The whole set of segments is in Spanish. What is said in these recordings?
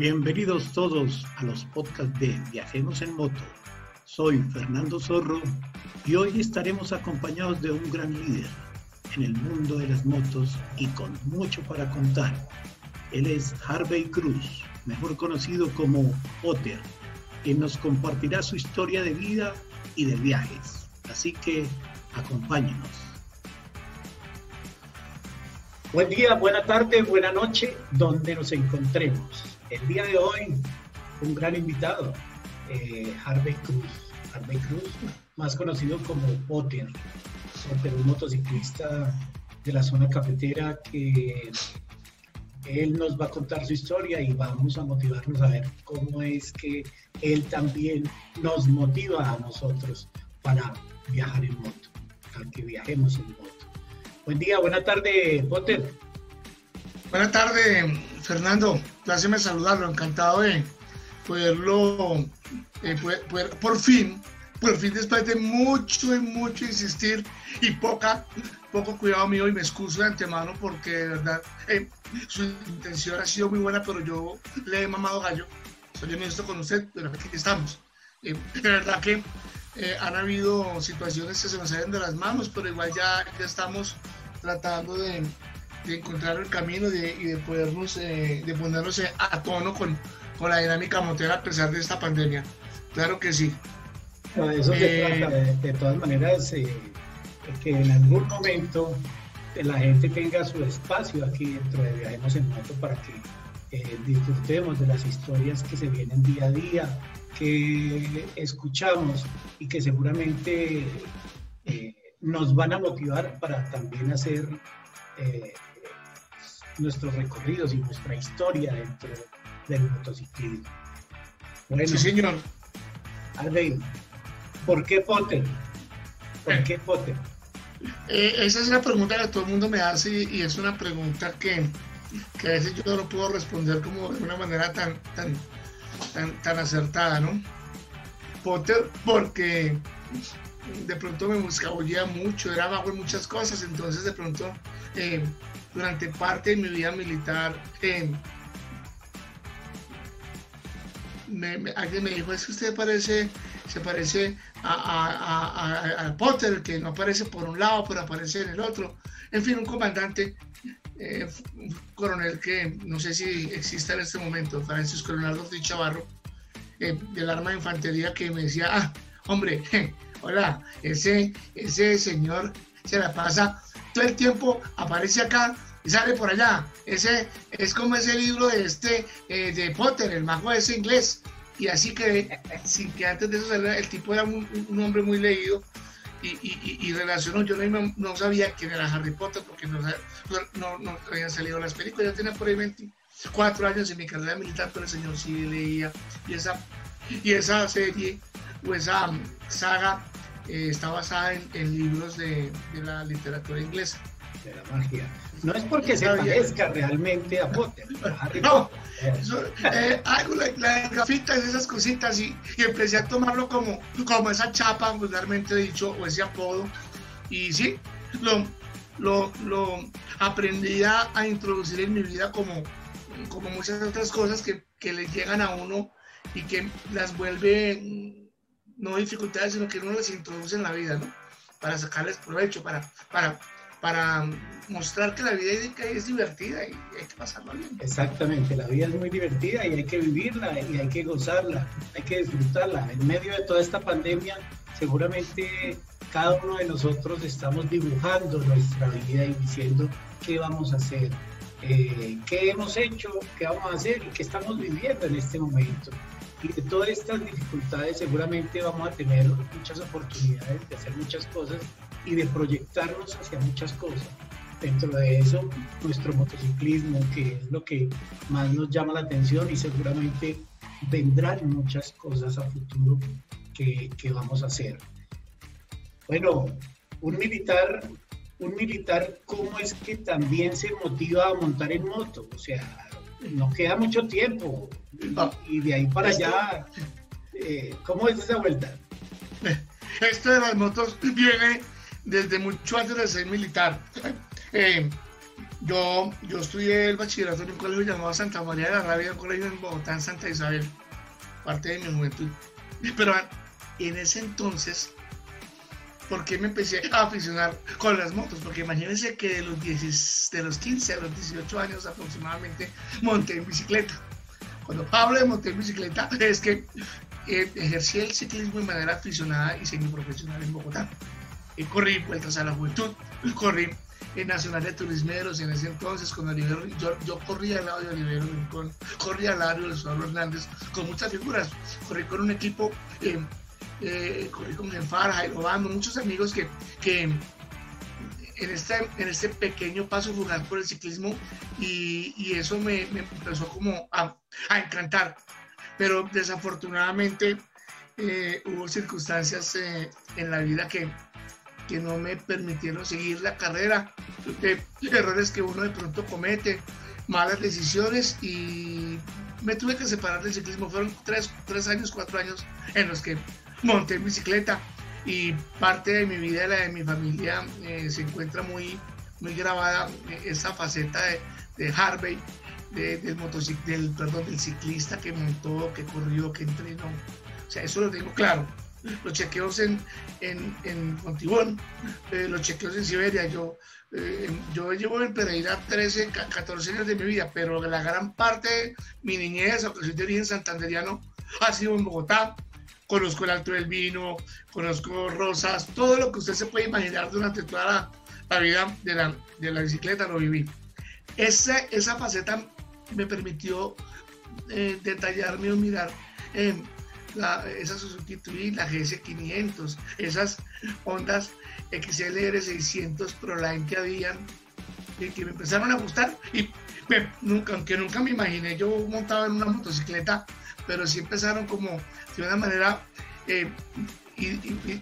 Bienvenidos todos a los podcasts de Viajemos en Moto. Soy Fernando Zorro y hoy estaremos acompañados de un gran líder en el mundo de las motos y con mucho para contar. Él es Harvey Cruz, mejor conocido como Potter, quien nos compartirá su historia de vida y de viajes. Así que acompáñenos. Buen día, buena tarde, buena noche, donde nos encontremos. El día de hoy, un gran invitado, eh, Harvey Cruz. Harvey Cruz, más conocido como Potter, un motociclista de la zona cafetera que él nos va a contar su historia y vamos a motivarnos a ver cómo es que él también nos motiva a nosotros para viajar en moto, para que viajemos en moto. Buen día, buena tarde, Potter. Buenas tardes, Fernando. Placer saludarlo. Encantado de poderlo, eh, por fin, por fin después de mucho y mucho insistir y poca, poco cuidado mío y me excuso de antemano porque de verdad eh, su intención ha sido muy buena, pero yo le he mamado gallo. Soy honesto con usted, pero aquí estamos. Eh, de verdad que han habido situaciones que se nos salen de las manos, pero igual ya, ya estamos tratando de, de encontrar el camino y de podernos, eh, de ponernos a tono con, con, la dinámica motera a pesar de esta pandemia. Claro que sí. eso se eh, trata, de, todas maneras, eh, que en algún momento la gente tenga su espacio aquí dentro de Viajemos en Moto para que disfrutemos de las historias que se vienen día a día, que escuchamos y que seguramente nos van a motivar para también hacer nuestros recorridos y nuestra historia dentro del motociclismo. Bueno, sí, señor. Alvin, ¿por qué Potter? ¿Por eh. qué Potter? Eh, esa es una pregunta que todo el mundo me hace y, es una pregunta que, que, a veces yo no puedo responder como de una manera tan, tan, tan, tan acertada, ¿no? Potter, porque de pronto me buscabullía mucho, era bajo en muchas cosas, entonces de pronto eh, durante parte de mi vida militar, alguien me dijo, es que usted parece, se parece a, Potter, que no aparece por un lado, pero aparece en el otro. En fin, un comandante, eh, un coronel que no sé si existe en este momento, Francisco Leonardo de Chavarro, eh, del arma de infantería, que me decía, ah, hombre, hola, ese, ese señor se la pasa todo el tiempo aparece acá y sale por allá. Ese es como ese libro de este eh, de Potter, el mago ese inglés. Y así que, sin que antes de eso el tipo era un, hombre muy leído y, y, relacionó. Yo no, no, sabía quién era Harry Potter porque no, no, habían salido las películas. Yo tenía por ahí 24 años en mi carrera militar, pero el señor sí leía. Y esa, y esa serie o esa saga eh, está basada en, libros de, la literatura inglesa. De la magia. No es porque se parezca realmente a Potter. no, eh, hago la, las gafitas, esas cositas y, empecé a tomarlo como, como esa chapa, vulgarmente dicho, o ese apodo. Y sí, lo, lo, lo aprendí a, introducir en mi vida como, como muchas otras cosas que, que le llegan a uno y que las vuelve no dificultades, sino que uno les introduce en la vida, ¿no? Para sacarles provecho, para, para, para mostrar que la vida es divertida y hay que pasarla bien. Exactamente, la vida es muy divertida y hay que vivirla y hay que gozarla, hay que disfrutarla. En medio de toda esta pandemia, seguramente cada uno de nosotros estamos dibujando nuestra vida y diciendo qué vamos a hacer, eh, qué hemos hecho, qué vamos a hacer y qué estamos viviendo en este momento y de todas estas dificultades seguramente vamos a tener muchas oportunidades de hacer muchas cosas y de proyectarnos hacia muchas cosas. Dentro de eso, nuestro motociclismo, que es lo que más nos llama la atención y seguramente vendrán muchas cosas a futuro que, vamos a hacer. Bueno, un militar, un militar, ¿cómo es que también se motiva a montar en moto? O sea, nos queda mucho tiempo. Y de ahí para allá, eh, ¿cómo es esa vuelta? Esto de las motos viene desde mucho antes de ser militar. Eh, Yo, yo estudié el bachillerato en un colegio llamado Santa María de la Rabia, un colegio en Bogotá, en Santa Isabel, parte de mi juventud. Pero en ese entonces, ¿por qué me empecé a aficionar con las motos? Porque imagínense que de los, 10, de los 15 a los 18 años aproximadamente monté en bicicleta. Cuando hablo de montar en bicicleta es que eh, ejercí el ciclismo de manera aficionada y semiprofesional en Bogotá. Eh, corrí vueltas a la juventud, corrí en Nacional de Turismeros en ese entonces con Olivero, yo, yo corría al lado de Olivero Rincón, al lado de Eduardo Hernández con muchas figuras, corrí con un equipo, eh, eh, con Genfar, Jairo Bando, muchos amigos que, que en, este, en este pequeño paso rural por el ciclismo y, eso me, me, empezó como a, a, encantar, pero desafortunadamente eh, hubo circunstancias eh, en la vida que que no me permitieron seguir la carrera, errores que uno de pronto comete, malas decisiones y me tuve que separar del ciclismo. Fueron tres, tres años, cuatro años en los que monté bicicleta y parte de mi vida, la de mi familia, eh, se encuentra muy, muy grabada eh, esa faceta de, Harvey, de, del, del, perdón, del ciclista que montó, que corrió, que entrenó. O sea, eso lo tengo claro los chequeos en, en, Montibón, eh, los chequeos en Siberia. Yo, yo llevo en Pereira 13, 14 años de mi vida, pero la gran parte de mi niñez, aunque soy de origen santanderiano, ha sido en Bogotá. Conozco el Alto del Vino, conozco Rosas, todo lo que usted se puede imaginar durante toda la, la vida de la, de la, bicicleta lo viví. Esa, esa faceta me permitió eh, detallarme o mirar la, esa Suzuki Twin, la GS500, esas Hondas XLR 600 Proline que habían y que me empezaron a gustar y nunca, aunque nunca me imaginé yo montado en una motocicleta, pero sí empezaron como de una manera eh,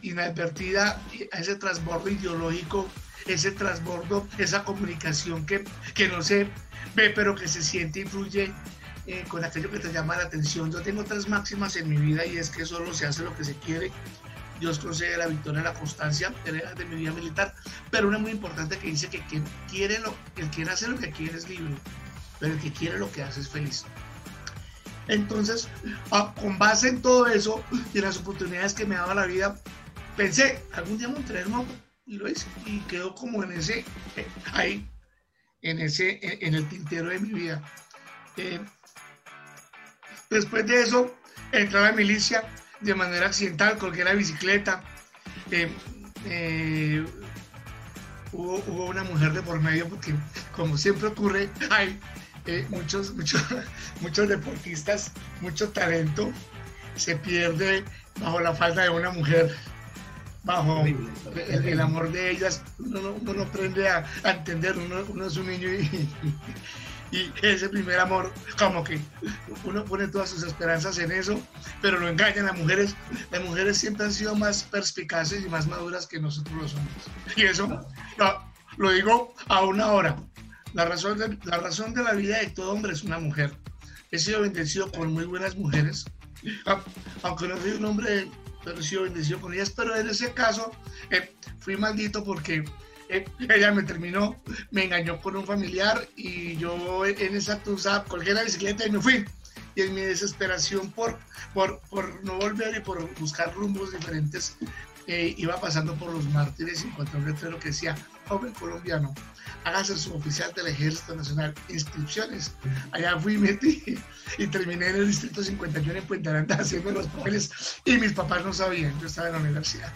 inadvertida a ese transbordo ideológico, ese transbordo, esa comunicación que, que no se ve, pero que se siente y fluye eh, con aquello que te llama la atención. Yo tengo tres máximas en mi vida y es que solo se hace lo que se quiere. Dios concede la victoria, la constancia de mi vida militar, pero una muy importante que dice que quien quiere lo, el que hace lo que quiere es libre, pero el que quiere lo que hace es feliz. Entonces, con base en todo eso y en las oportunidades que me daba la vida, pensé, algún día montaré el moto y lo hice y quedó como en ese, eh, ahí, en ese, en, el tintero de mi vida. Eh, Después de eso, entró a la milicia de manera accidental, colgué la bicicleta. Eh, eh, hubo, hubo, una mujer de por medio, porque como siempre ocurre, hay eh, muchos, muchos, muchos deportistas, mucho talento, se pierde bajo la falta de una mujer bajo el, el, amor de ellas, uno, uno no aprende a, a entender, uno, uno, es un niño y, y ese primer amor, como que uno pone todas sus esperanzas en eso, pero lo engañan las mujeres. Las mujeres siempre han sido más perspicaces y más maduras que nosotros los hombres. Y eso lo, lo digo a una hora. La razón, de, la razón de la vida de todo hombre es una mujer. He sido bendecido con muy buenas mujeres, aunque no soy un hombre, pero he sido bendecido con ellas. Pero en ese caso eh, fui maldito porque ella me terminó, me engañó con un familiar y yo en esa tusa colgué la bicicleta y me fui. Y en mi desesperación por, por, por no volver y por buscar rumbos diferentes, eh, iba pasando por los mártires y encontré un letrero que decía, joven colombiano, hágase su oficial del Ejército Nacional, inscripciones. Allá fui, metí y terminé en el Distrito 51 en Puente Aranda haciendo los papeles y mis papás no sabían, yo estaba en la universidad.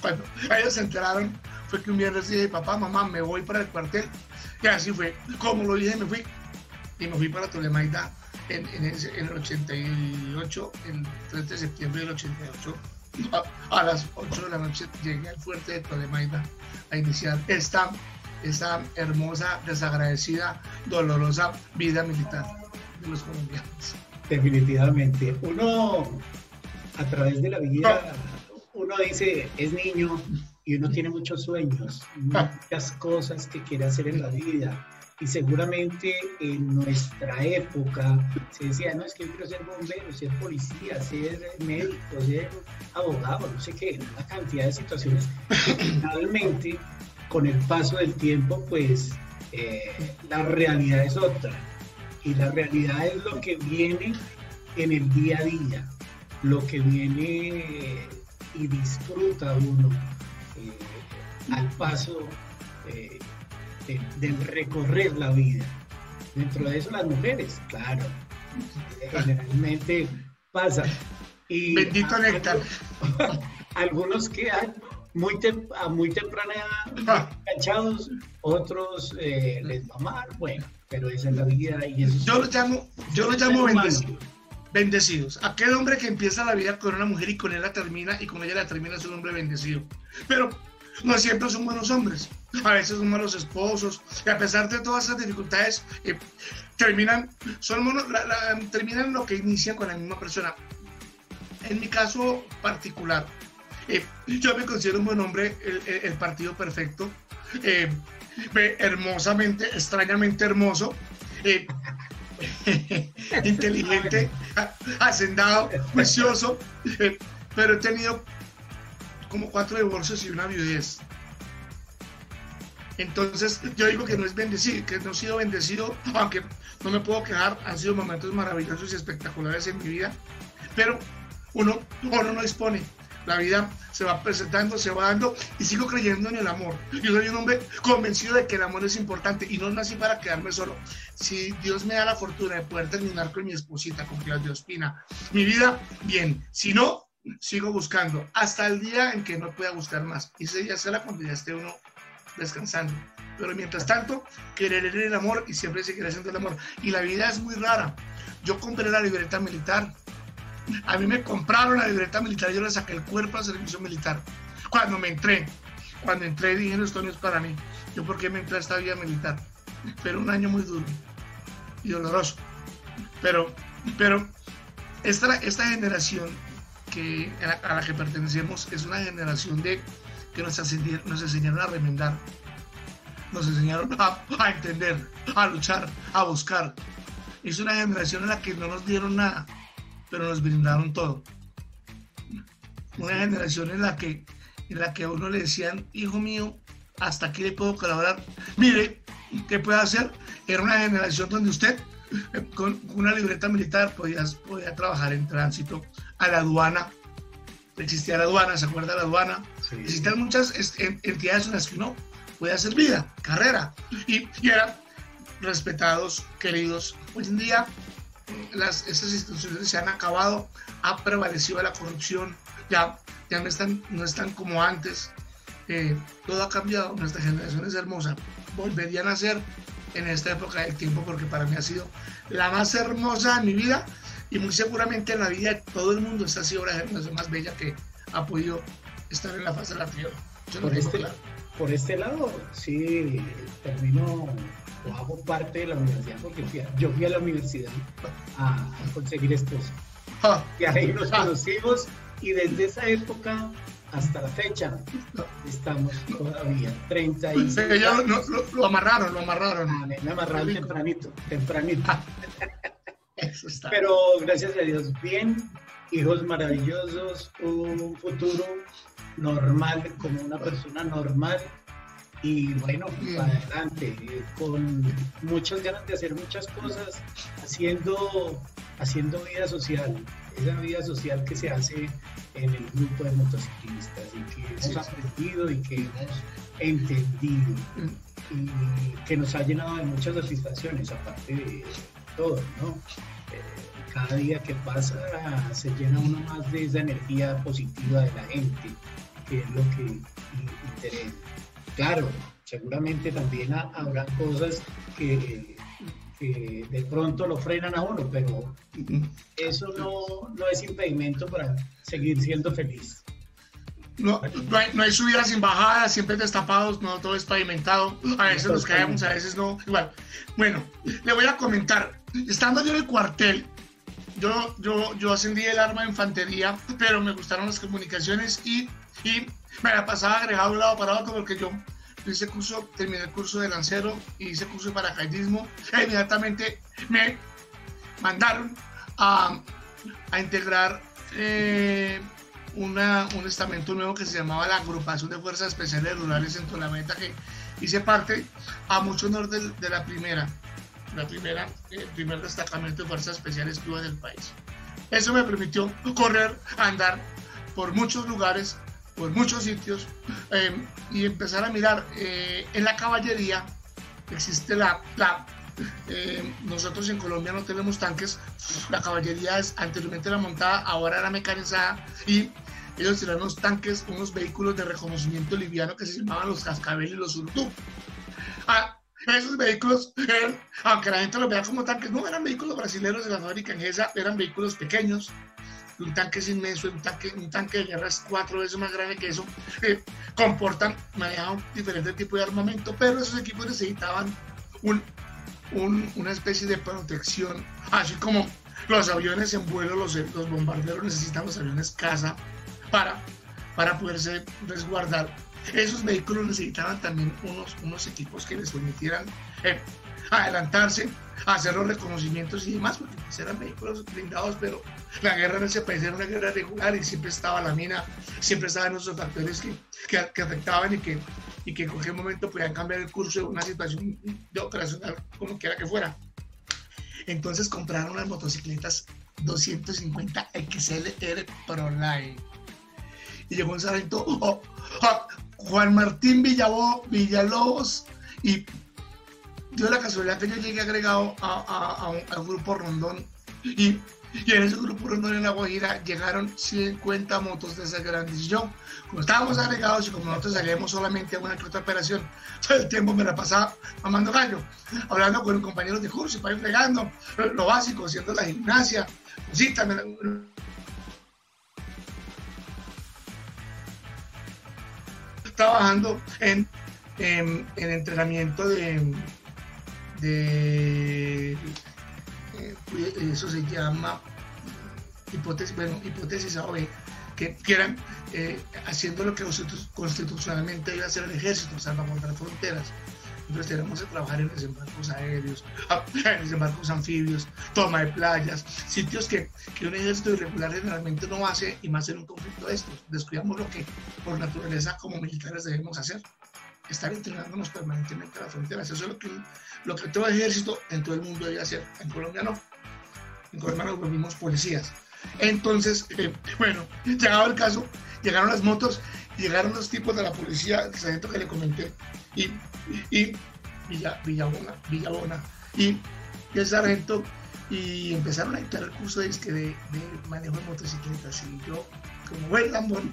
Cuando ellos se enteraron, fue que un viernes dije, papá, mamá, me voy para el cuartel. Y así fue. Como lo dije, me fui. Y me fui para Tolemaida en, en, en, el 88, el 3 de septiembre del 88. A, a, las 8 de la noche llegué al fuerte de Tolemaida a iniciar esta, esta hermosa, desagradecida, dolorosa vida militar de los colombianos. Definitivamente. Uno, a través de la vida, uno dice, es niño, y uno tiene muchos sueños, muchas cosas que quiere hacer en la vida. Y seguramente en nuestra época se decía, no, es que yo quiero ser bombero, ser policía, ser médico, ser abogado, no sé qué, una cantidad de situaciones que finalmente con el paso del tiempo pues Eh, la realidad es otra. Y la realidad es lo que viene en el día a día, lo que viene y disfruta uno eh, al paso eh, del recorrer la vida. Dentro de eso las mujeres, claro, generalmente pasa. Y Bendito néctar. Algunos quedan muy a muy temprana edad enganchados, otros eh, les va mal, bueno, pero esa es la vida y eso Yo lo llamo, yo lo llamo bendecidos. Bendecidos. Aquel hombre que empieza la vida con una mujer y con él la termina y con ella la termina es un hombre bendecido. Pero no siempre son buenos hombres. A veces son malos esposos. Y a pesar de todas esas dificultades, eh, terminan, son terminan lo que inician con la misma persona. En mi caso particular, eh, yo me considero un buen hombre, el, partido perfecto, eh, hermosamente, extrañamente hermoso, inteligente, hacendado, precioso, pero he tenido como cuatro divorcios y una viudez. Entonces, yo digo que no es bendecido, que no he sido bendecido, aunque no me puedo quejar, han sido momentos maravillosos y espectaculares en mi vida, pero uno, uno no dispone la vida se va presentando, se va dando y sigo creyendo en el amor. Yo soy un hombre convencido de que el amor es importante y no nací para quedarme solo. Si Dios me da la fortuna de poder terminar con mi esposita, con Claudia Ospina, mi vida, bien. Si no, sigo buscando hasta el día en que no pueda buscar más. Y ese día será cuando ya esté uno descansando. Pero mientras tanto, querer el amor y siempre seguiré haciendo el amor. Y la vida es muy rara. Yo compré la libreta militar a mí me compraron la libreta militar, yo le saqué el cuerpo al servicio militar. Cuando me entré, cuando entré dije, esto no es para mí. Yo, ¿por qué me entré a esta vida militar? Pero un año muy duro y doloroso. Pero, pero esta, esta generación que, a, la, que pertenecemos es una generación de que nos, nos enseñaron a remendar, nos enseñaron a, a entender, a luchar, a buscar. Es una generación en la que no nos dieron nada pero nos brindaron todo. Una generación en la que, en la que a uno le decían, hijo mío, hasta aquí le puedo colaborar. Mire, ¿qué puede hacer? Era una generación donde usted con una libreta militar podía, podía trabajar en tránsito, a la aduana. Existía la aduana, ¿se acuerda de la aduana? Existían muchas entidades en las que uno podía hacer vida, carrera, y, y respetados, queridos. Hoy en día las, estas instituciones se han acabado, ha prevalecido la corrupción, ya, ya no, están, no están como antes, eh, todo ha cambiado, nuestra generación es hermosa, volverían a ser en esta época del tiempo porque para mí ha sido la más hermosa de mi vida y muy seguramente en la vida de todo el mundo esta ha sido la generación más bella que ha podido estar en la faz de la tierra. Por este, por este lado, sí, termino hago parte de la universidad porque yo fui a la universidad a, conseguir esposa. Ah. y ahí nos conocimos y desde esa época hasta la fecha estamos todavía 30 y... lo, amarraron, lo amarraron. Ah, me amarraron tempranito, tempranito. Pero gracias a Dios, bien, hijos maravillosos, un futuro normal, como una persona normal. Y bueno, adelante, con muchas ganas de hacer muchas cosas, haciendo, haciendo vida social, esa vida social que se hace en el grupo de motociclistas y que hemos aprendido y que hemos entendido y que nos ha llenado de muchas satisfacciones, aparte de todo, ¿no? Eh, cada día que pasa se llena uno más de esa energía positiva de la gente, que es lo que interesa claro, seguramente también habrá cosas que, de pronto lo frenan a uno, pero eso no, es impedimento para seguir siendo feliz. No, no, hay, subidas sin bajadas, siempre destapados, no todo es pavimentado. A veces nos caemos, a veces no. Igual. Bueno, le voy a comentar. Estando yo en el cuartel, yo, yo, yo ascendí el arma de infantería, pero me gustaron las comunicaciones y, y me la pasaba agregado de un lado para otro porque yo hice curso, terminé el curso de lancero y hice curso de paracaidismo. E inmediatamente me mandaron a, a integrar eh, una, un estamento nuevo que se llamaba la Agrupación de Fuerzas Especiales Rurales en Tolameta, que hice parte a mucho honor de, la primera, la primera, el eh, primer destacamento de fuerzas especiales que hubo del país. Eso me permitió correr, andar por muchos lugares, por muchos sitios eh, y empezar a mirar. Eh, en la caballería existe la, la nosotros en Colombia no tenemos tanques, la caballería es, anteriormente era montada, ahora era mecanizada y ellos tenían unos tanques, unos vehículos de reconocimiento liviano que se llamaban los cascabel y los urtú. Ah, esos vehículos, aunque la gente los vea como tanques, no eran vehículos brasileños de la fábrica en esa, eran vehículos pequeños. Un tanque es inmenso, un tanque, un tanque de guerra es cuatro veces más grande que eso. Eh, comportan, manejaban diferentes tipos de armamento, pero esos equipos necesitaban un, un, una especie de protección, así como los aviones en vuelo, los, los bombarderos necesitan los aviones casa para, para poderse resguardar. Esos vehículos necesitaban también unos, unos equipos que les permitieran eh, adelantarse, hacer los reconocimientos y demás, porque pues, eran vehículos blindados, pero la guerra en ese país era una guerra regular y siempre estaba la mina, siempre estaban esos factores que, que, que afectaban y que, y que en cualquier momento podían cambiar el curso de una situación de operacional, como quiera que fuera. Entonces compraron unas motocicletas 250 XLR ProLine y llegó un sargento oh, oh, Juan Martín Villalobos y dio la casualidad que yo llegué agregado a, un, grupo rondón y, en ese grupo rondón en La Guajira llegaron 50 motos de esas grandes. Y yo, como estábamos agregados y como nosotros salíamos solamente a una que otra operación, todo el tiempo me la pasaba mamando gallo, hablando con compañeros de curso, para ir fregando, lo, básico, haciendo la gimnasia, también trabajando en, en, entrenamiento de, de eh, eso se llama hipótesis, bueno, hipótesis A que quieran eh, haciendo lo que constitucionalmente debe hacer el ejército, salvaguardar fronteras. Entonces tenemos que trabajar en desembarcos aéreos, ah, en desembarcos anfibios, toma de playas, sitios que, que, un ejército irregular generalmente no hace y más en un conflicto de estos. Descuidamos lo que por naturaleza como militares debemos hacer. Estar entrenándonos permanentemente a las fronteras. Eso es lo que, lo que todo ejército en todo el mundo debe hacer. En Colombia no. En Colombia nos volvimos policías. Entonces, eh, bueno, llegado el caso, llegaron las motos, llegaron los tipos de la policía, el sargento que le comenté, y y Villa, Villabona, Villabona y, el sargento y empezaron a dictar el curso de, de, manejo de motocicletas y yo como buen lambón,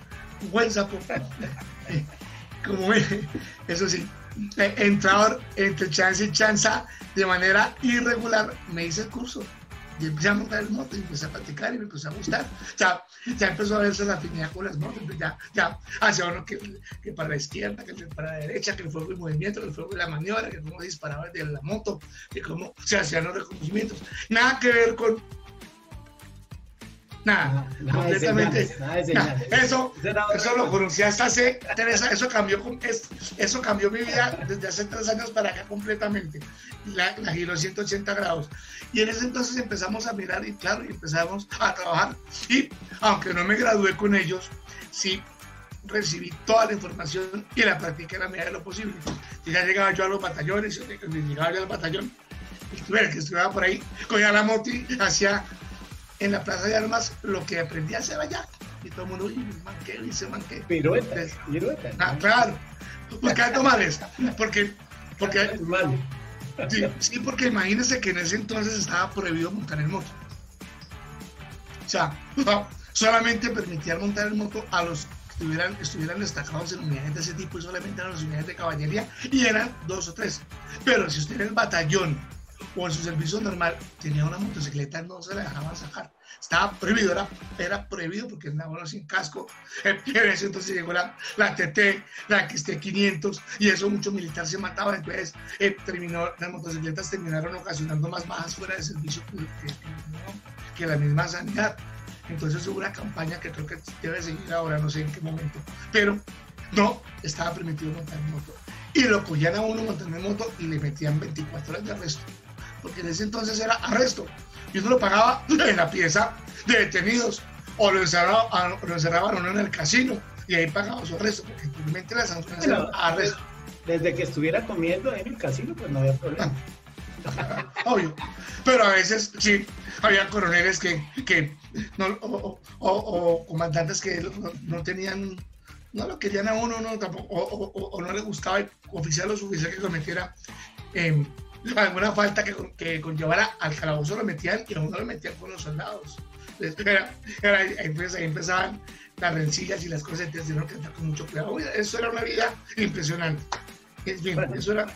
buen sapo, como eso sí, eh, entrador entre chance y chanza de manera irregular me hice el curso y empecé a montar el moto y empecé a practicar y me empezó a gustar. Ya, ya empezó a verse la afinidad con las motos, ya, ya hacia uno que, que, para la izquierda, que para la derecha, que el fuego y movimiento, que el fuego y la maniobra, que cómo disparaba desde la moto, que cómo se hacían los reconocimientos. Nada que ver con Nada, completamente. Eso, eso lo hasta hace, Teresa, eso cambió, eso cambió mi vida desde hace tres años para acá completamente. La, la giró 180 grados. Y en ese entonces empezamos a mirar y claro, y empezamos a trabajar. Y aunque no me gradué con ellos, sí recibí toda la información y la practiqué en la medida de lo posible. Y ya llegaba yo a los batallones, llegaba yo al batallón, que estuviera por ahí, cogía la moto y hacía en la Plaza de Armas lo que aprendí a hacer allá. Y todo el mundo, uy, manqué, dice manqué. Pirueta, pirueta. Ah, claro. ¿Por qué tomar eso? Porque, porque, sí, sí, porque imagínense que en ese entonces estaba prohibido montar en moto. O sea, solamente permitía montar en moto a los que estuvieran, estuvieran destacados en unidades de ese tipo y solamente eran las unidades de caballería y eran dos o tres. Pero si usted era el batallón o en su servicio normal tenía una motocicleta, no se la dejaban sacar. Estaba prohibido, era, era prohibido porque andaba sin casco. Entonces llegó la, la TT, la XT500 y eso mucho militar se mataba. Entonces eh, terminó, las motocicletas terminaron ocasionando más bajas fuera de servicio que, la misma sanidad. Entonces hubo una campaña que creo que debe seguir ahora, no sé en qué momento, pero no estaba permitido montar moto. Y lo cogían a uno montando en moto y le metían 24 horas de arresto porque en ese entonces era arresto. Y uno lo pagaba en la pieza de detenidos o lo encerraban, lo encerraban uno en el casino y ahí pagaba su arresto, porque simplemente las sanciones eran arresto. desde que estuviera comiendo en el casino, pues no había problema. Obvio. Pero a veces sí, había coroneles que, que no, o, comandantes que no, tenían, no lo querían a uno, no, tampoco, o, no le gustaba el oficial o suboficial que cometiera eh, alguna falta que, que, conllevara al calabozo, lo metían y a uno lo metían con los soldados. Era, ahí, empezaban las rencillas y las cosas, entonces tuvieron que andar con mucho cuidado. Eso era una vida impresionante. Es bien, eso era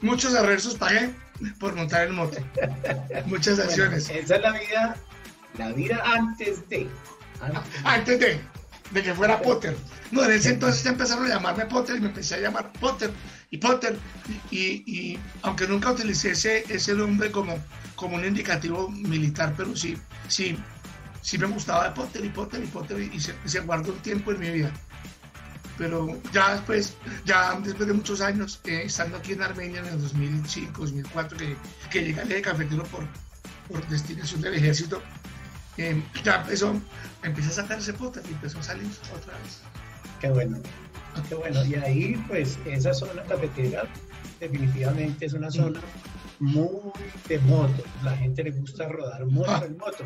muchos arreglos pagué por montar el moto. Muchas acciones. esa es la vida, la vida antes de. Antes, de, de que fuera Potter. No, en ese entonces empezaron a llamarme Potter y me empecé a llamar Potter y Potter. Y, y aunque nunca utilicé ese, ese nombre como, como un indicativo militar, pero sí, sí, sí me gustaba Potter y Potter y Potter y se, guardó un tiempo en mi vida pero ya después, ya después de muchos años, eh, estando aquí en Armenia en el 2005, 2004, que, que llegué de cafetero por, por destinación del ejército, eh, ya empezó, empecé a sacar ese pote y empezó a salir otra vez. Qué bueno, qué bueno. Y ahí, pues, esa zona cafetera definitivamente es una zona muy de moto. La gente le gusta rodar mucho ah. en moto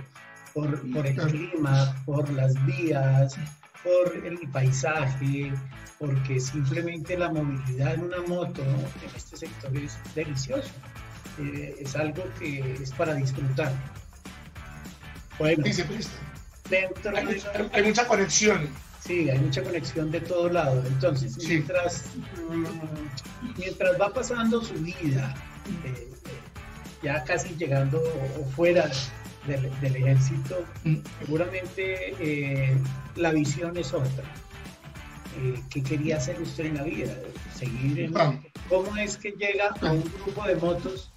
por, por el clima, por las vías, por el paisaje, porque simplemente la movilidad en una moto en este sector es delicioso. Eh, es algo que es para disfrutar. Bueno, dentro hay, hay, mucha conexión. Sí, hay mucha conexión de todo lado. Entonces, mientras, mm, mientras va pasando su vida, eh, ya casi llegando fuera del, ejército, mm. seguramente eh, la visión es otra. Eh, ¿Qué quería hacer usted en la vida? Seguir en... ¿Cómo es que llega a un grupo de motos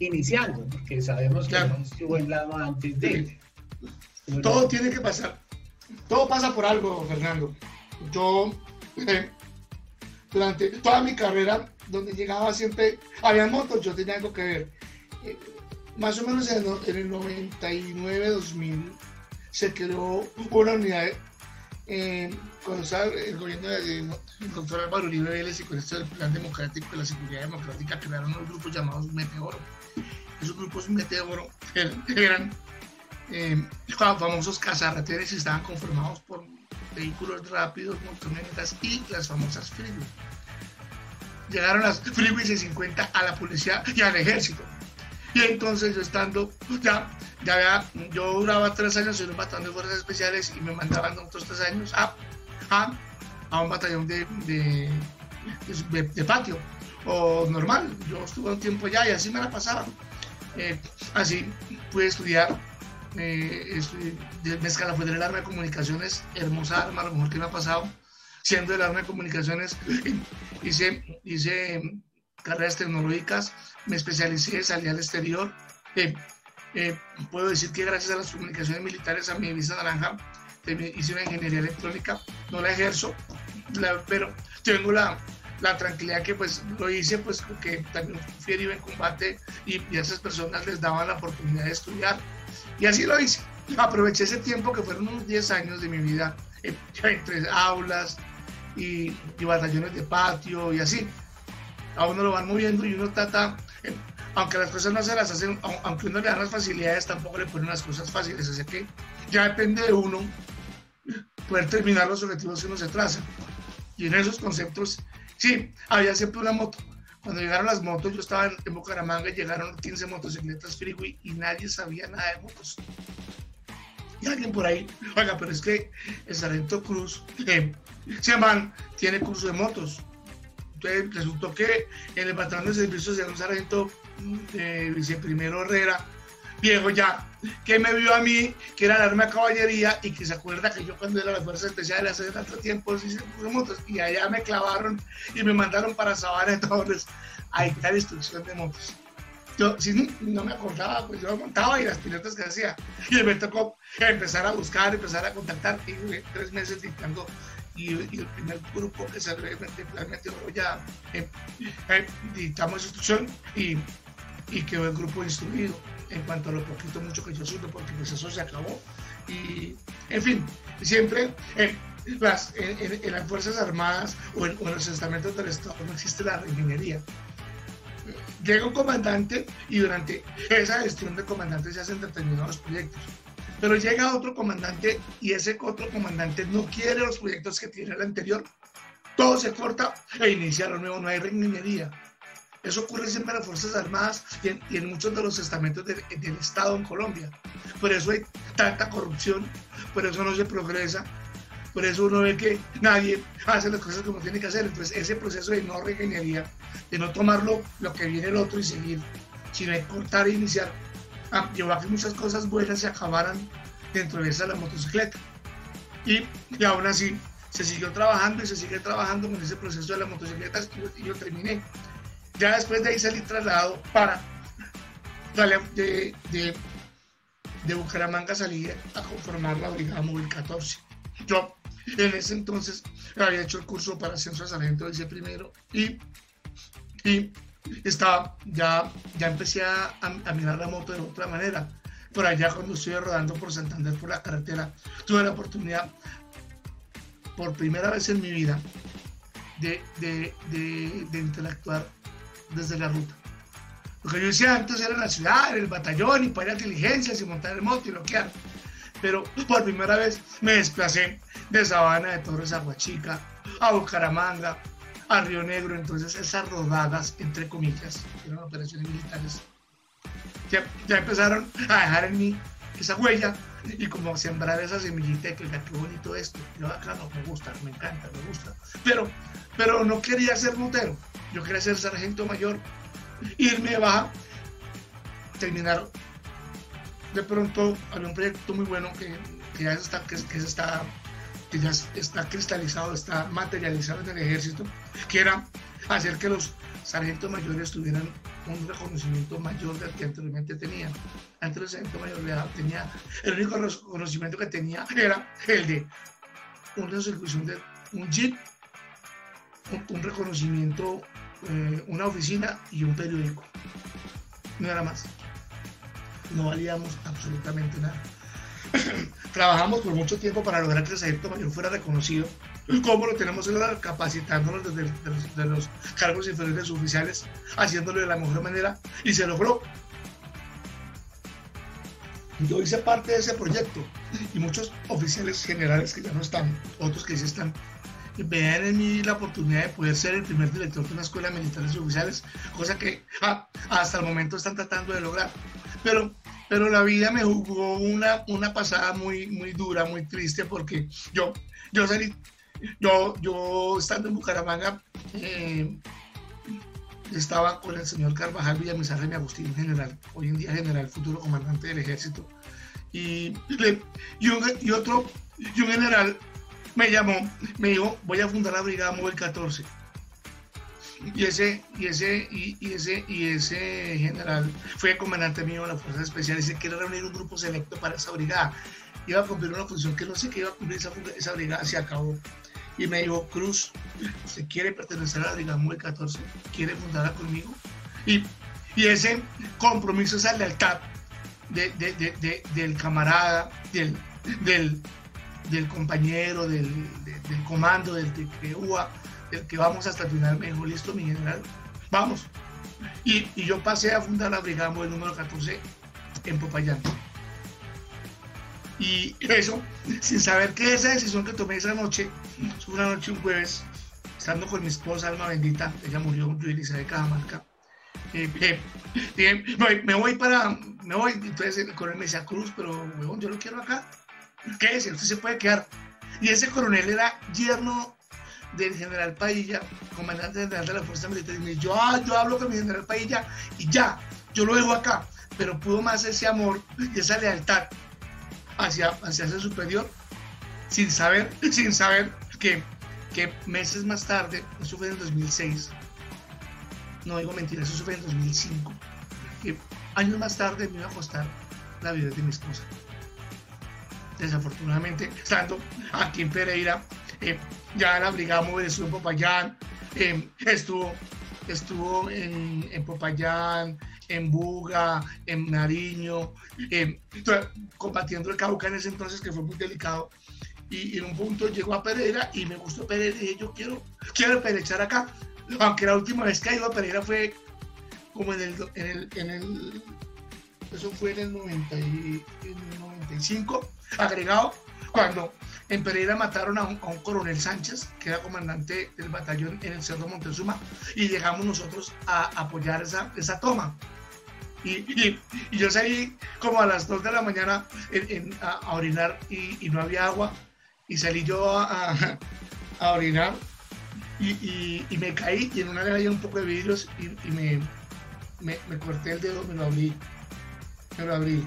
iniciando? Porque sabemos que no estuvo en lado antes de... Todo tiene que pasar. Todo pasa por algo, Fernando. Yo, durante toda mi carrera, donde llegaba siempre, había motos, yo tenía algo que ver más o menos en el, 99-2000 se creó una unidad eh, cuando estaba el gobierno del doctor Álvaro Uribe Vélez y con esto del plan democrático de la seguridad democrática crearon unos grupos llamados Meteoro. Esos grupos Meteoro eran eh, famosos cazarreteres y estaban conformados por vehículos rápidos, motonetas y las famosas freeway. Llegaron las freeways de 50 a la policía y al ejército y entonces yo estando, ya, ya yo duraba tres años en un batallón de fuerzas especiales y me mandaban otros tres años a, a, un batallón de, de, patio o normal. Yo estuve un tiempo allá y así me la pasaba. Eh, así pude estudiar. Eh, me escalafé del arma de comunicaciones, hermosa arma, lo mejor que me ha pasado. Siendo el arma de comunicaciones, hice, hice carreras tecnológicas, me especialicé, salí al exterior. Eh, eh, puedo decir que gracias a las comunicaciones militares, a mi visa naranja, hice una ingeniería electrónica, no la ejerzo, pero tengo la, la, tranquilidad que pues lo hice pues porque también fui herido en combate y, a esas personas les daban la oportunidad de estudiar y así lo hice. Aproveché ese tiempo que fueron unos 10 años de mi vida entre aulas y, y batallones de patio y así a uno lo van moviendo y uno trata, eh, aunque las cosas no se las hacen, aunque uno le da las facilidades, tampoco le ponen las cosas fáciles, así que ya depende de uno poder terminar los objetivos que uno se traza. Y en esos conceptos, sí, había siempre una moto. Cuando llegaron las motos, yo estaba en Bucaramanga y llegaron 15 motocicletas Freeway y nadie sabía nada de motos. Y alguien por ahí, oiga, pero es que el sargento Cruz, eh, se llaman, tiene curso de motos. Entonces resultó que en el patrón de servicios de un sargento eh, viceprimero Herrera, viejo ya, que me vio a mí, que era el arma de caballería y que se acuerda que yo cuando era la Fuerza Especial hace tanto tiempo y allá me clavaron y me mandaron para Sabana de Torres a dictar instrucción de motos. Yo, si no, me acordaba, pues yo montaba y las pilotas que hacía. Y me tocó empezar a buscar, empezar a contactar y tres meses dictando y, el primer grupo que se realmente ya eh, eh, dictamos instrucción y, y quedó el grupo instruido en cuanto a lo poquito mucho que yo supe porque pues eso se acabó y en fin siempre en, las Fuerzas Armadas o en, los estamentos del Estado no existe la reingeniería. Llega un comandante y durante esa gestión de comandante se hacen determinados proyectos. Pero llega otro comandante y ese otro comandante no quiere los proyectos que tiene el anterior. Todo se corta e inicia lo nuevo, no hay reingeniería. Eso ocurre siempre en las Fuerzas Armadas y en, muchos de los estamentos del Estado en Colombia. Por eso hay tanta corrupción, por eso no se progresa, por eso uno ve que nadie hace las cosas como tiene que hacer. Entonces, ese proceso de no reingeniería, de no tomarlo lo que viene el otro y seguir, sino de cortar e iniciar, llevó a que muchas cosas buenas se acabaran dentro de esa la motocicleta. Y, y aún así, se siguió trabajando y se sigue trabajando con ese proceso de las motocicletas y yo, terminé. Ya después de ahí salí trasladado para de, de, de Bucaramanga salí a conformar la Brigada Móvil 14. Yo en ese entonces había hecho el curso para ascenso a sargento del primero y, y estaba, ya, ya empecé a, a, mirar la moto de otra manera. Por allá cuando estuve rodando por Santander por la carretera, tuve la oportunidad por primera vez en mi vida de, de, de, de interactuar desde la ruta. Lo que yo decía antes era la ciudad, el batallón y para ir a diligencias y montar el moto y lo que hago pero por primera vez me desplacé de Sabana de Torres a Huachica, a Bucaramanga, a Río Negro. Entonces esas rodadas, entre comillas, eran operaciones militares, ya, ya empezaron a dejar en mí esa huella y como sembrar esa semillita de que qué bonito esto. Yo acá no me gusta, me encanta, me gusta. Pero, pero no quería ser motero, yo quería ser sargento mayor, irme baja, terminar de pronto había un proyecto muy bueno que, ya está, que, está, que ya está cristalizado, está materializado en el ejército, que era hacer que los sargentos mayores tuvieran un reconocimiento mayor del que anteriormente tenían. Antes el sargento mayor tenía, el único reconocimiento que tenía era el de una ejecución de un jeep, un, reconocimiento, eh, una oficina y un periódico. Era más no valíamos absolutamente nada. Trabajamos por mucho tiempo para lograr que el sargento mayor fuera reconocido. ¿Cómo lo tenemos ahora? Capacitándonos desde, de los cargos inferiores oficiales, haciéndolo de la mejor manera y se logró. Yo hice parte de ese proyecto y muchos oficiales generales que ya no están, otros que sí están, vean en mí la oportunidad de poder ser el primer director de una escuela de oficiales, cosa que hasta el momento están tratando de lograr. Pero, pero la vida me jugó una, una pasada muy, muy dura, muy triste, porque yo, yo salí, yo, yo estando en Bucaramanga, eh, estaba con el señor Carvajal Villamizar mi Agustín, general, hoy en día general, futuro comandante del ejército. Y, y, y otro, y un general me llamó, me dijo, voy a fundar la Brigada Móvil 14 y ese, y ese, y, ese, y ese general fue comandante mío de las Fuerzas Especiales y se quiere reunir un grupo selecto para esa brigada. Iba a cumplir una función que no sé qué iba a cumplir esa, brigada, se acabó. Y me dijo, Cruz, ¿se quiere pertenecer a la Brigada MUE 14? ¿Quiere fundarla conmigo? Y, y ese compromiso, esa lealtad de, de, de, del camarada, del, del, del compañero, del, del comando, del que que vamos hasta el final, me dijo, listo, mi general, vamos. Y, y yo pasé a fundar la brigada móvil número 14 en Popayán. Y eso, sin saber que esa decisión que tomé esa noche, fue una noche, un jueves, estando con mi esposa, alma bendita, ella murió, Elisa de Cajamarca. Eh, eh, me voy para, me voy, entonces el coronel me decía, Cruz, pero weón, yo lo quiero acá. ¿Qué es? Usted se puede quedar. Y ese coronel era yerno del general Pailla, comandante general de la Fuerza Militar, y yo, ah, yo hablo con mi general Pailla y ya, yo lo dejo acá, pero pudo más ese amor y esa lealtad hacia, hacia ese superior, sin saber, sin saber que, que meses más tarde, eso fue en 2006, no digo mentiras, eso fue en 2005, que años más tarde me iba a costar la vida de mi esposa. Desafortunadamente, estando aquí en Pereira, eh, ya Brigada Móvil estuvo en Popayán, eh, estuvo, estuvo en, en, Popayán, en Buga, en Nariño, eh, combatiendo el Cauca en ese entonces que fue muy delicado. y, en un punto llegó a Pereira y me gustó Pereira y yo quiero, quiero perechar acá. Aunque la última vez que he ido a Pereira fue como en el, en el, en eso fue en el, 90 y, en el 95, agregado, cuando en Pereira mataron a un, coronel Sánchez, que era comandante del batallón en el Cerro Montezuma, y llegamos nosotros a apoyar esa, esa toma. Y, yo salí como a las 2 de la mañana a, orinar y, no había agua. Y salí yo a, orinar y, me caí y en una había un poco de vidrios y, me, me, corté el dedo, me lo abrí. Me lo abrí.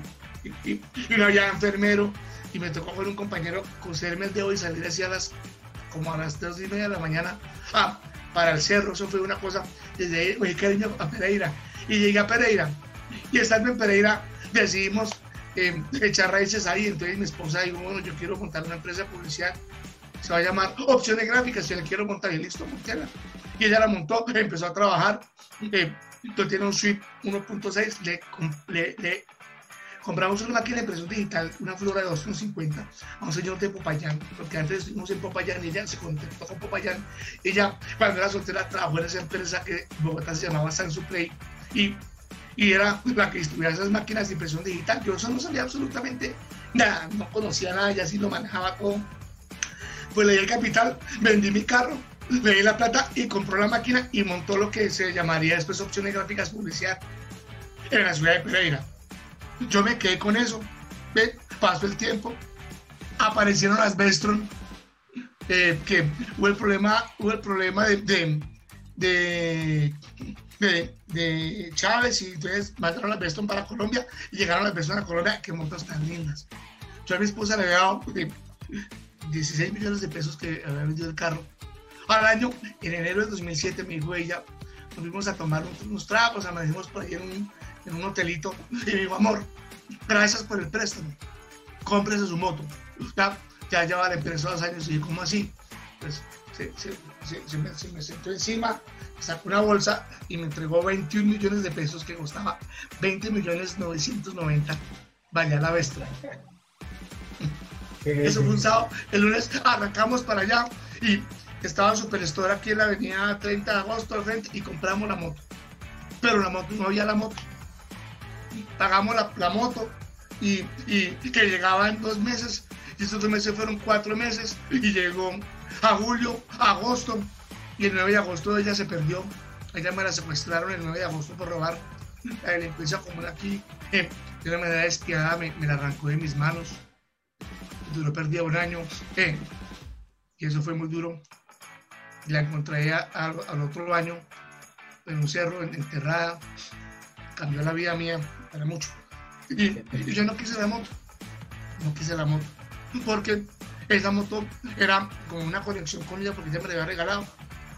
Y, no había enfermero y me tocó con un compañero coserme el dedo y salir hacia las como a las 2 y media de la mañana para el cerro. Eso fue una cosa. Desde ahí, oye, cariño, a Pereira. Y llegué a Pereira y estando en Pereira decidimos eh, echar raíces ahí. Entonces mi esposa dijo, bueno, yo quiero montar una empresa de publicidad, se va a llamar Opciones Gráficas, yo la quiero montar y listo, montela. Y ella la montó, empezó a trabajar. Eh, entonces tiene un suite 1.6, le, le, compramos una máquina de impresión digital, una flora de 250, a un señor de Popayán, porque antes estuvimos en Popayán y ella se contactó con Popayán. Ella, cuando era soltera, trabajó en esa empresa que en Bogotá se llamaba Play y era la que distribuía esas máquinas de impresión digital. Yo eso no sabía absolutamente nada, no conocía nada, ya sí lo manejaba todo. Pues le di el capital, vendí mi carro, le la plata y compró la máquina y montó lo que se llamaría después opciones gráficas publicidad en la ciudad de Pereira. Yo me quedé con eso, ¿ve? pasó el tiempo, aparecieron las Bestron, eh, que hubo el problema, hubo el problema de, de de, Chávez y entonces mandaron las Beston para Colombia y llegaron las Beston a Colombia, que motos tan lindas. Yo a mi esposa le había dado 16 millones de pesos que había vendido el carro. Al año, en enero de 2007, mi hijo y ella nos fuimos a tomar unos tragos, amanecimos por ahí en un, en un hotelito y me dijo, amor, gracias por el préstamo, cómprese su moto. Ya, ya lleva la empresa dos años y yo, ¿cómo así? Pues se, se, me, se, me, sentó encima, sacó una bolsa y me entregó 21 millones de pesos que costaba 20 millones 990, valía la bestia. Eso fue un sábado. El lunes arrancamos para allá y estaba Superstore aquí en la avenida 30 de agosto y compramos la moto. Pero la moto, no había la moto. Pagamos la, moto y, y, que llegaba en dos meses. Y esos dos meses fueron cuatro meses y llegó a julio, agosto, y el 9 de agosto ella se perdió. Ella me la secuestraron el 9 de agosto por robar. La delincuencia común aquí, eh, de una manera despiadada, me, la arrancó de mis manos. Duró perdida un año. Eh, y eso fue muy duro. La encontré al, otro año en un cerro, enterrada. Cambió la vida mía para mucho. Y, y yo no quise la moto. No quise la moto. Porque esa moto era como una conexión con ella porque ella me la había regalado.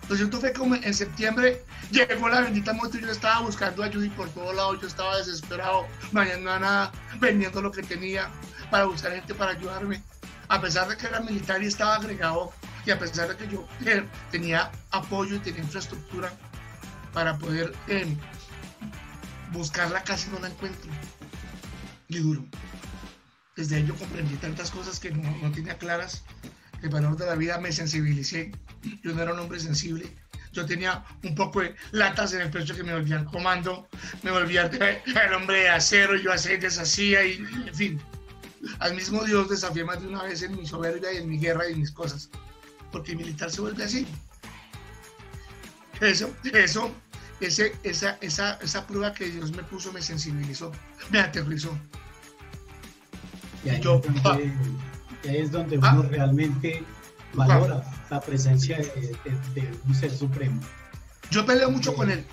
Lo cierto fue como en septiembre llegó la bendita moto y yo estaba buscando ayuda y por todos lados yo estaba desesperado, había nada, vendiendo lo que tenía para buscar gente para ayudarme. A pesar de que era militar y estaba agregado y a pesar de que yo eh, tenía apoyo y tenía infraestructura para poder eh, buscarla casi no la encuentro. Y duro desde yo comprendí tantas cosas que no, no tenía claras. El valor de la vida me sensibilicé. Yo no era un hombre sensible. Yo tenía un poco de latas en el pecho que me volvían comando, me volvía el hombre de acero, yo hacía, deshacía y, en fin. Al mismo Dios desafié más de una vez en mi soberbia y en mi guerra y en mis cosas. Porque militar se vuelve así. Eso, eso, ese, esa, esa, esa prueba que Dios me puso me sensibilizó, me aterrizó. Y ahí, es, donde, ah. uno realmente valora la presencia de, un ser supremo. Yo peleo mucho con él.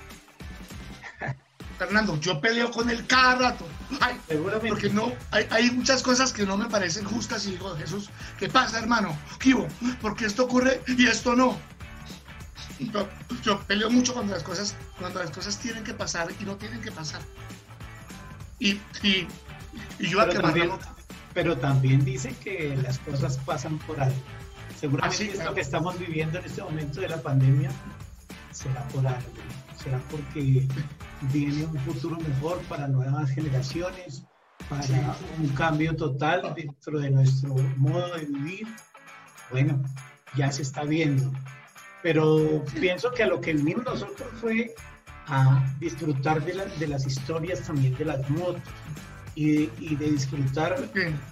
Fernando, yo peleo con él cada rato. Seguramente. Porque no, hay, muchas cosas que no me parecen justas y digo, Jesús, ¿qué pasa, hermano? ¿Qué Porque esto ocurre y esto no. Yo, peleo mucho cuando las cosas, cuando las cosas tienen que pasar y no tienen que pasar. Y, y, yo a quemar la pero también dice que las cosas pasan por algo. Seguramente ah, esto que estamos viviendo en este momento de la pandemia será por algo, será porque viene un futuro mejor para nuevas generaciones, para un cambio total dentro de nuestro modo de vivir bueno, ya se está viendo. Pero pienso que a lo que vinimos nosotros fue a disfrutar de, de las historias también de las motos y, de disfrutar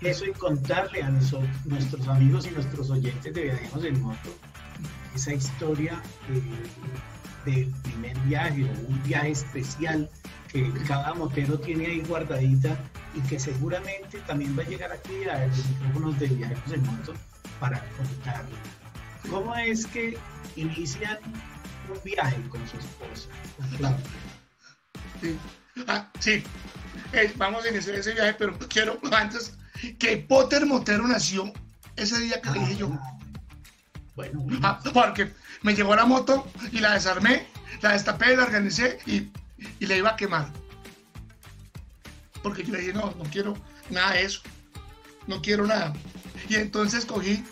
eso y contarle a nuestros amigos y nuestros oyentes de Viajemos en Moto esa historia del primer viaje o un viaje especial que cada motero tiene ahí guardadita y que seguramente también va a llegar aquí a los micrófonos de Viajemos en Moto para contarle. ¿Cómo es que inician un viaje con su esposa, con Sí. Ah, sí, eh, vamos a iniciar ese viaje, pero quiero antes que Potter Motero nació ese día que dije yo. Ah, bueno, ah, porque me llegó la moto y la desarmé, la destapé, la organicé y, y le iba a quemar. Porque yo le dije, no, no quiero nada de eso. No quiero nada. Y entonces cogí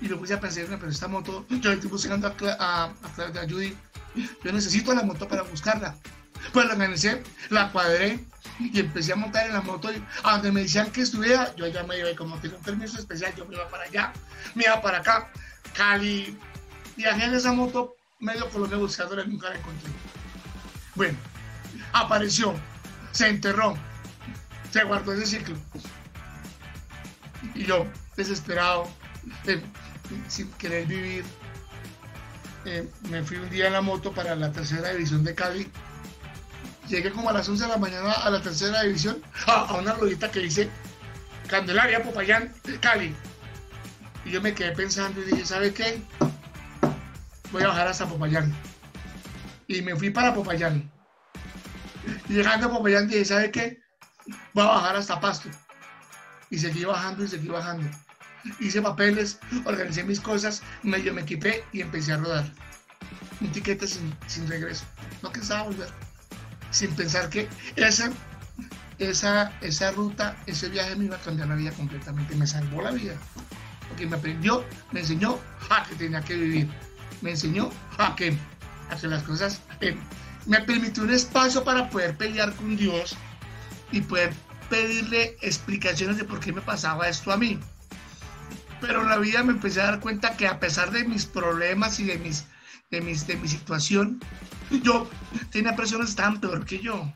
y lo puse a pensar, pero esta moto, yo estoy buscando a, a, a, Judy, yo necesito la moto para buscarla. Pues la organicé, la cuadré y empecé a montar en la moto. Y a donde me decían que estuviera, yo ya me iba, como tenía un permiso especial, yo me iba para allá, me iba para acá, Cali. Viajé en esa moto medio Colombia buscándola y nunca la encontré. Bueno, apareció, se enterró, se guardó ese ciclo. Y yo, desesperado, sin querer vivir, eh, me fui un día en la moto para la tercera división de Cali llegué como a las 11 de la mañana a la tercera división, a, una rodita que dice Candelaria, Popayán, Cali. Y yo me quedé pensando y dije, ¿sabe qué? Voy a bajar hasta Popayán. Y me fui para Popayán. Llegando a Popayán dije, ¿sabe qué? Voy a bajar hasta Pasto. Y seguí bajando y seguí bajando. Hice papeles, organicé mis cosas, medio me equipé y empecé a rodar. Un tiquete sin, regreso. No pensaba volver sin pensar que esa, ruta, ese viaje me iba a cambiar la vida completamente, me salvó la vida, porque me aprendió, me enseñó a que tenía que vivir, me enseñó a que, a que las cosas, me permitió un espacio para poder pelear con Dios y poder pedirle explicaciones de por qué me pasaba esto a mí. Pero la vida me empecé a dar cuenta que a pesar de mis problemas y de, mis, de, mis, de mi situación, yo tenía personas estaban peor que yo.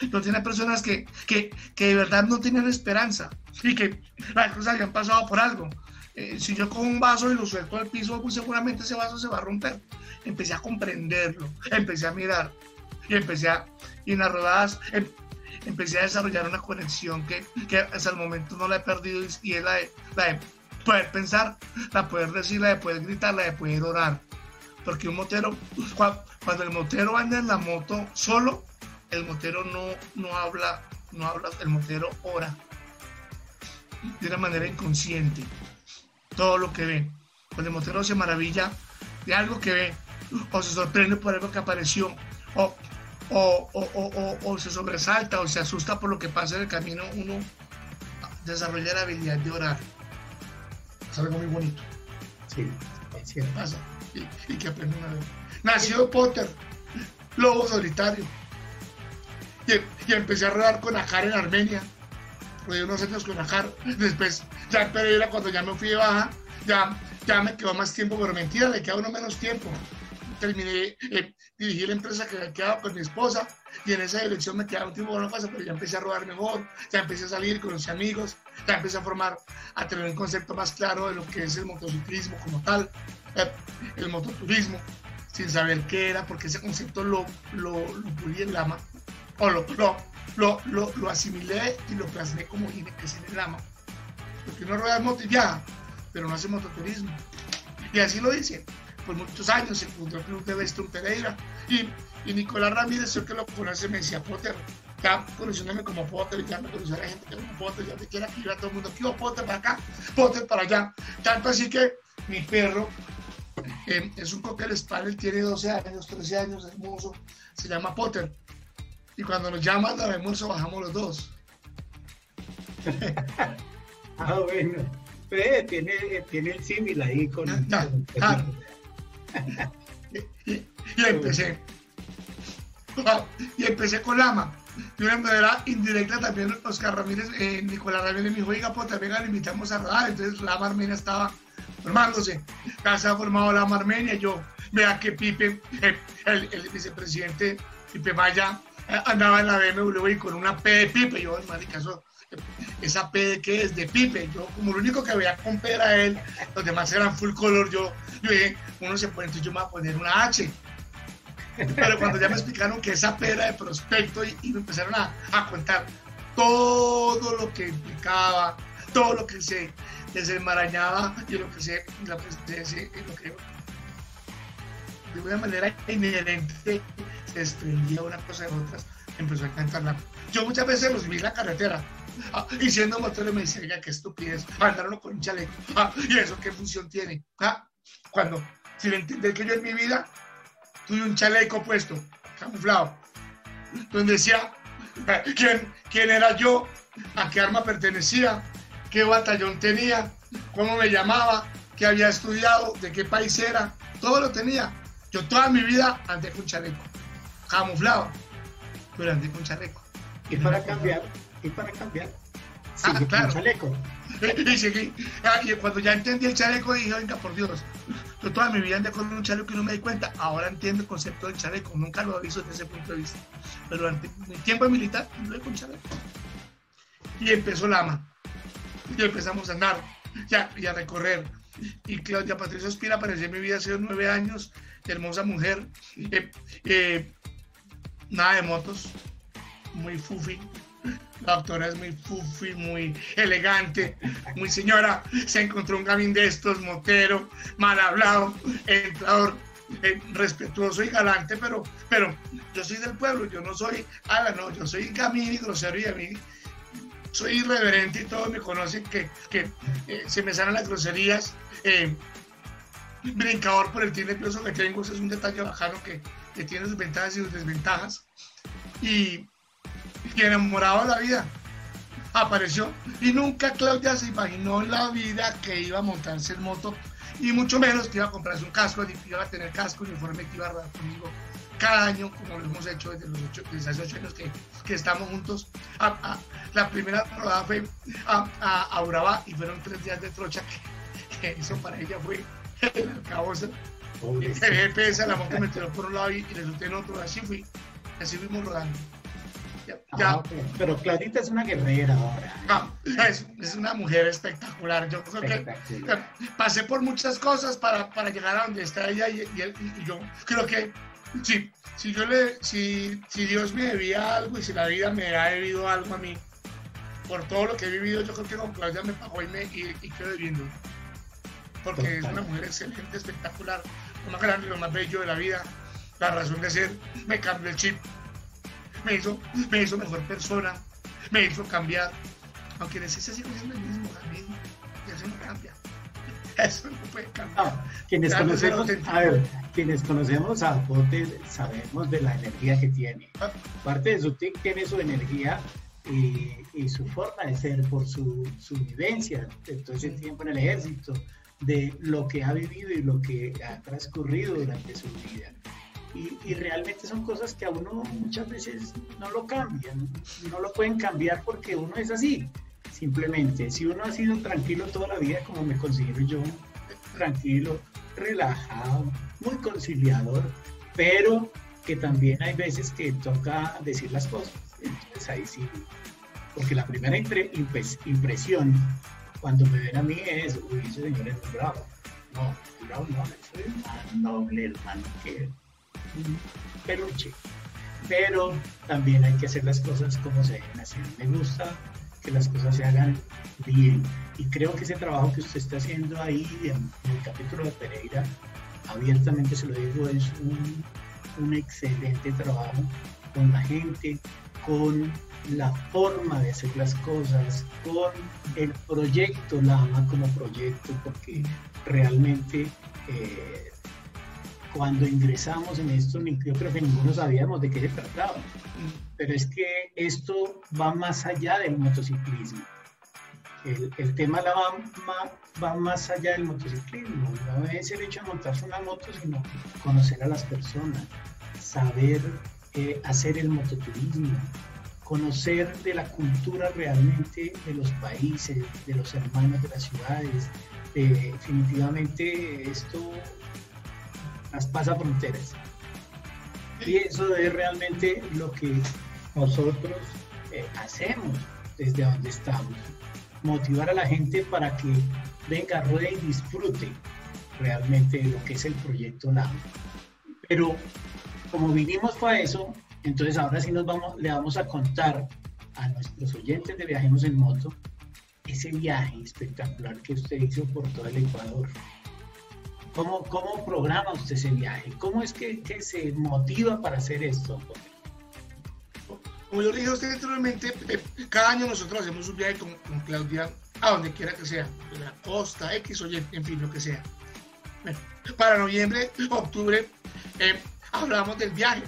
Yo tenía personas que, que, que de verdad no tenían esperanza y que las cosas habían pasado por algo. Eh, si yo con un vaso y lo suelto al piso, pues seguramente ese vaso se va a romper. Empecé a comprenderlo, empecé a mirar y empecé a, y en las rodadas em, empecé a desarrollar una conexión que, que, hasta el momento no la he perdido y, es la de, la de poder pensar, la de poder decir, la de poder gritar, la de poder orar. Porque un motero, cuando el motero anda en la moto solo, el motero no, no habla, no habla, el motero ora de una manera inconsciente. Todo lo que ve. Cuando el motero se maravilla de algo que ve, o se sorprende por algo que apareció, o, o, se sobresalta o se asusta por lo que pasa en el camino, uno desarrolla la habilidad de orar. Es algo muy bonito. Sí, ¿Qué pasa? Y, que aprende una vez. Nació Potter, lobo solitario. Y, empecé a rodar con Ajar en Armenia. Rodé unos años con Ajar. Después, ya en Pereira, cuando ya me fui de baja, ya, ya me quedó más tiempo, pero mentira, le queda uno menos tiempo. Terminé, eh, dirigí la empresa que quedaba con mi esposa y en esa dirección me quedaba un tiempo la casa, pero ya empecé a rodar mejor, ya empecé a salir con los amigos, ya empecé a formar, a tener un concepto más claro de lo que es el motociclismo como tal, eh, el mototurismo sin saber qué era, porque ese concepto lo, lo, lo en lama, o lo, lo, lo, lo, asimilé y lo plasmé como que es en lama. Porque uno rueda moto y viaja, pero no hace mototurismo. Y así lo dice. Por muchos años el Club de Western Pereira y, y Nicolás Ramírez, yo que lo conoce, me decía Potter, ya conociéndome como Potter, ya me conoció la gente como Potter, ya me quiera que iba todo el mundo, aquí Potter para acá, Potter para allá. Tanto así que mi perro es un cocker spaniel, tiene 12 años, 13 años, hermoso, se llama Potter. Y cuando nos llaman al almuerzo bajamos los dos. ah, bueno. tiene, tiene el símil ahí con... y, empecé. Y empecé con Lama. De una manera indirecta también Oscar Ramírez, eh, Nicolás Ramírez me dijo, oiga, Potter, venga, le invitamos a rodar. Entonces Lama Armenia estaba formándose. Ya se ha formado la Armenia. Yo, vea que Pipe, eh, el, vicepresidente Pipe Maya, eh, andaba en la BMW y con una P de Pipe. Yo, marica, eso, esa P qué es de Pipe. Yo, como lo único que veía con P era él, los demás eran full color. Yo, yo dije, uno se pone, entonces yo me voy a poner una H. Pero cuando ya me explicaron que esa P era de prospecto y, me empezaron a, a contar todo lo que implicaba, todo lo que se desenmarañaba y lo que se, lo que, se, lo que de una manera inherente se desprendía una cosa de otras, empezó a cantarla. Yo muchas veces los vi en la carretera y siendo motor me decía, qué estupidez, mandaron con un chaleco. Ah, ¿Y eso qué función tiene? Ah, cuando, sin entender que yo en mi vida tuve un chaleco puesto, camuflado, donde decía quién, quién era yo, a qué arma pertenecía, qué batallón tenía, cómo me llamaba, qué había estudiado, de qué país era, todo lo tenía. Yo toda mi vida andé con chaleco, camuflado, pero andé con chaleco. Y para cambiar, y para cambiar, ah, claro. chaleco. y seguí. Ah, y cuando ya entendí el chaleco dije, venga, por Dios, yo toda mi vida andé con un chaleco y no me di cuenta. Ahora entiendo el concepto del chaleco, nunca lo he visto desde ese punto de vista. Pero durante mi tiempo militar, no con chaleco. Y empezó Lama. Y empezamos a andar ya, y a recorrer. Y Claudia Patricia Espira apareció en mi vida hace nueve años. Hermosa mujer. Eh, eh, nada de motos. Muy fufi la doctora es muy fufi, muy elegante, muy señora. Se encontró un gamín de estos, motero, mal hablado, entrador, eh, respetuoso y galante, pero, pero yo soy del pueblo, yo no soy ala, no, yo soy gamín y grosero y a soy irreverente y todos me conocen que, que eh, se me salen las groserías. Eh, brincador por el nervioso que tengo, eso es un detalle bajano que, que tiene sus ventajas y sus desventajas. Y, y enamorado de la vida. Apareció y nunca Claudia se imaginó la vida que iba a montarse en moto y mucho menos que iba a comprarse un casco, que iba a tener casco uniforme que iba a rodar conmigo cada año, como lo hemos hecho desde los ocho, desde hace ocho años que, que estamos juntos. la primera rodada fue a, a, Urabá y fueron tres días de trocha, que, eso para ella fue el alcabosa. El GPS, la moto me tiró por un lado y, y resulté en otro, así fui, así fuimos rodando. Ah, pero Claudita es una guerrera ahora. Ah, es, es, una mujer espectacular. Yo creo que pasé por muchas cosas para, para llegar a donde está ella y, y, yo creo que sí, si yo le, si, si Dios me debía algo y si la vida me ha debido algo a mí, por todo lo que he vivido, yo creo que con Claudia me pagó y me y, quedo debiendo. Porque es una mujer excelente, espectacular, lo más grande, lo más bello de la vida, la razón de ser, me cambió el chip me hizo, me hizo mejor persona, me hizo cambiar. Aunque en ese sigo siendo el mismo también, y eso no cambia. Eso no puede cambiar. quienes, conocemos, a ver, quienes conocemos a Pote sabemos de la energía que tiene. Ah. Parte de su tic tiene su energía y, y, su forma de ser por su, su vivencia de todo ese tiempo en el ejército, de lo que ha vivido y lo que ha transcurrido durante su vida. Y, realmente son cosas que a uno muchas veces no lo cambian, no lo pueden cambiar porque uno es así. Simplemente, si uno ha sido tranquilo toda la vida, como me considero yo, tranquilo, relajado, muy conciliador, pero que también hay veces que toca decir las cosas. Entonces ahí sí, porque la primera impresión cuando me ven a mí es, uy, ese señor es bravo. No, bravo no, soy más noble hermano que peluche. Pero también hay que hacer las cosas como se deben hacer. Me gusta que las cosas se hagan bien. Y creo que ese trabajo que usted está haciendo ahí en, el capítulo de Pereira, abiertamente se lo digo, es un, excelente trabajo con la gente, con la forma de hacer las cosas, con el proyecto, la ama como proyecto, porque realmente eh, cuando ingresamos en esto, yo creo que ninguno sabíamos de qué se trataba. Pero es que esto va más allá del motociclismo. El, el tema la va, va, más allá del motociclismo. No es el hecho de montarse una moto, sino conocer a las personas, saber eh, hacer el mototurismo, conocer de la cultura realmente de los países, de los hermanos de las ciudades, eh, definitivamente esto pasa fronteras. Y eso es realmente lo que nosotros eh, hacemos desde donde estamos. Motivar a la gente para que venga, ruede y disfrute realmente lo que es el proyecto NAM. Pero como vinimos para eso, entonces ahora sí nos vamos, le vamos a contar a nuestros oyentes de Viajemos en Moto ese viaje espectacular que usted hizo por todo el Ecuador. ¿Cómo, cómo programa usted ese viaje? ¿Cómo es que, que se motiva para hacer esto? Como yo le dije a usted anteriormente, eh, cada año nosotros hacemos un viaje con, con Claudia a donde quiera que sea, en la costa, X o Y, en fin, lo que sea. para noviembre, octubre, eh, hablamos del viaje,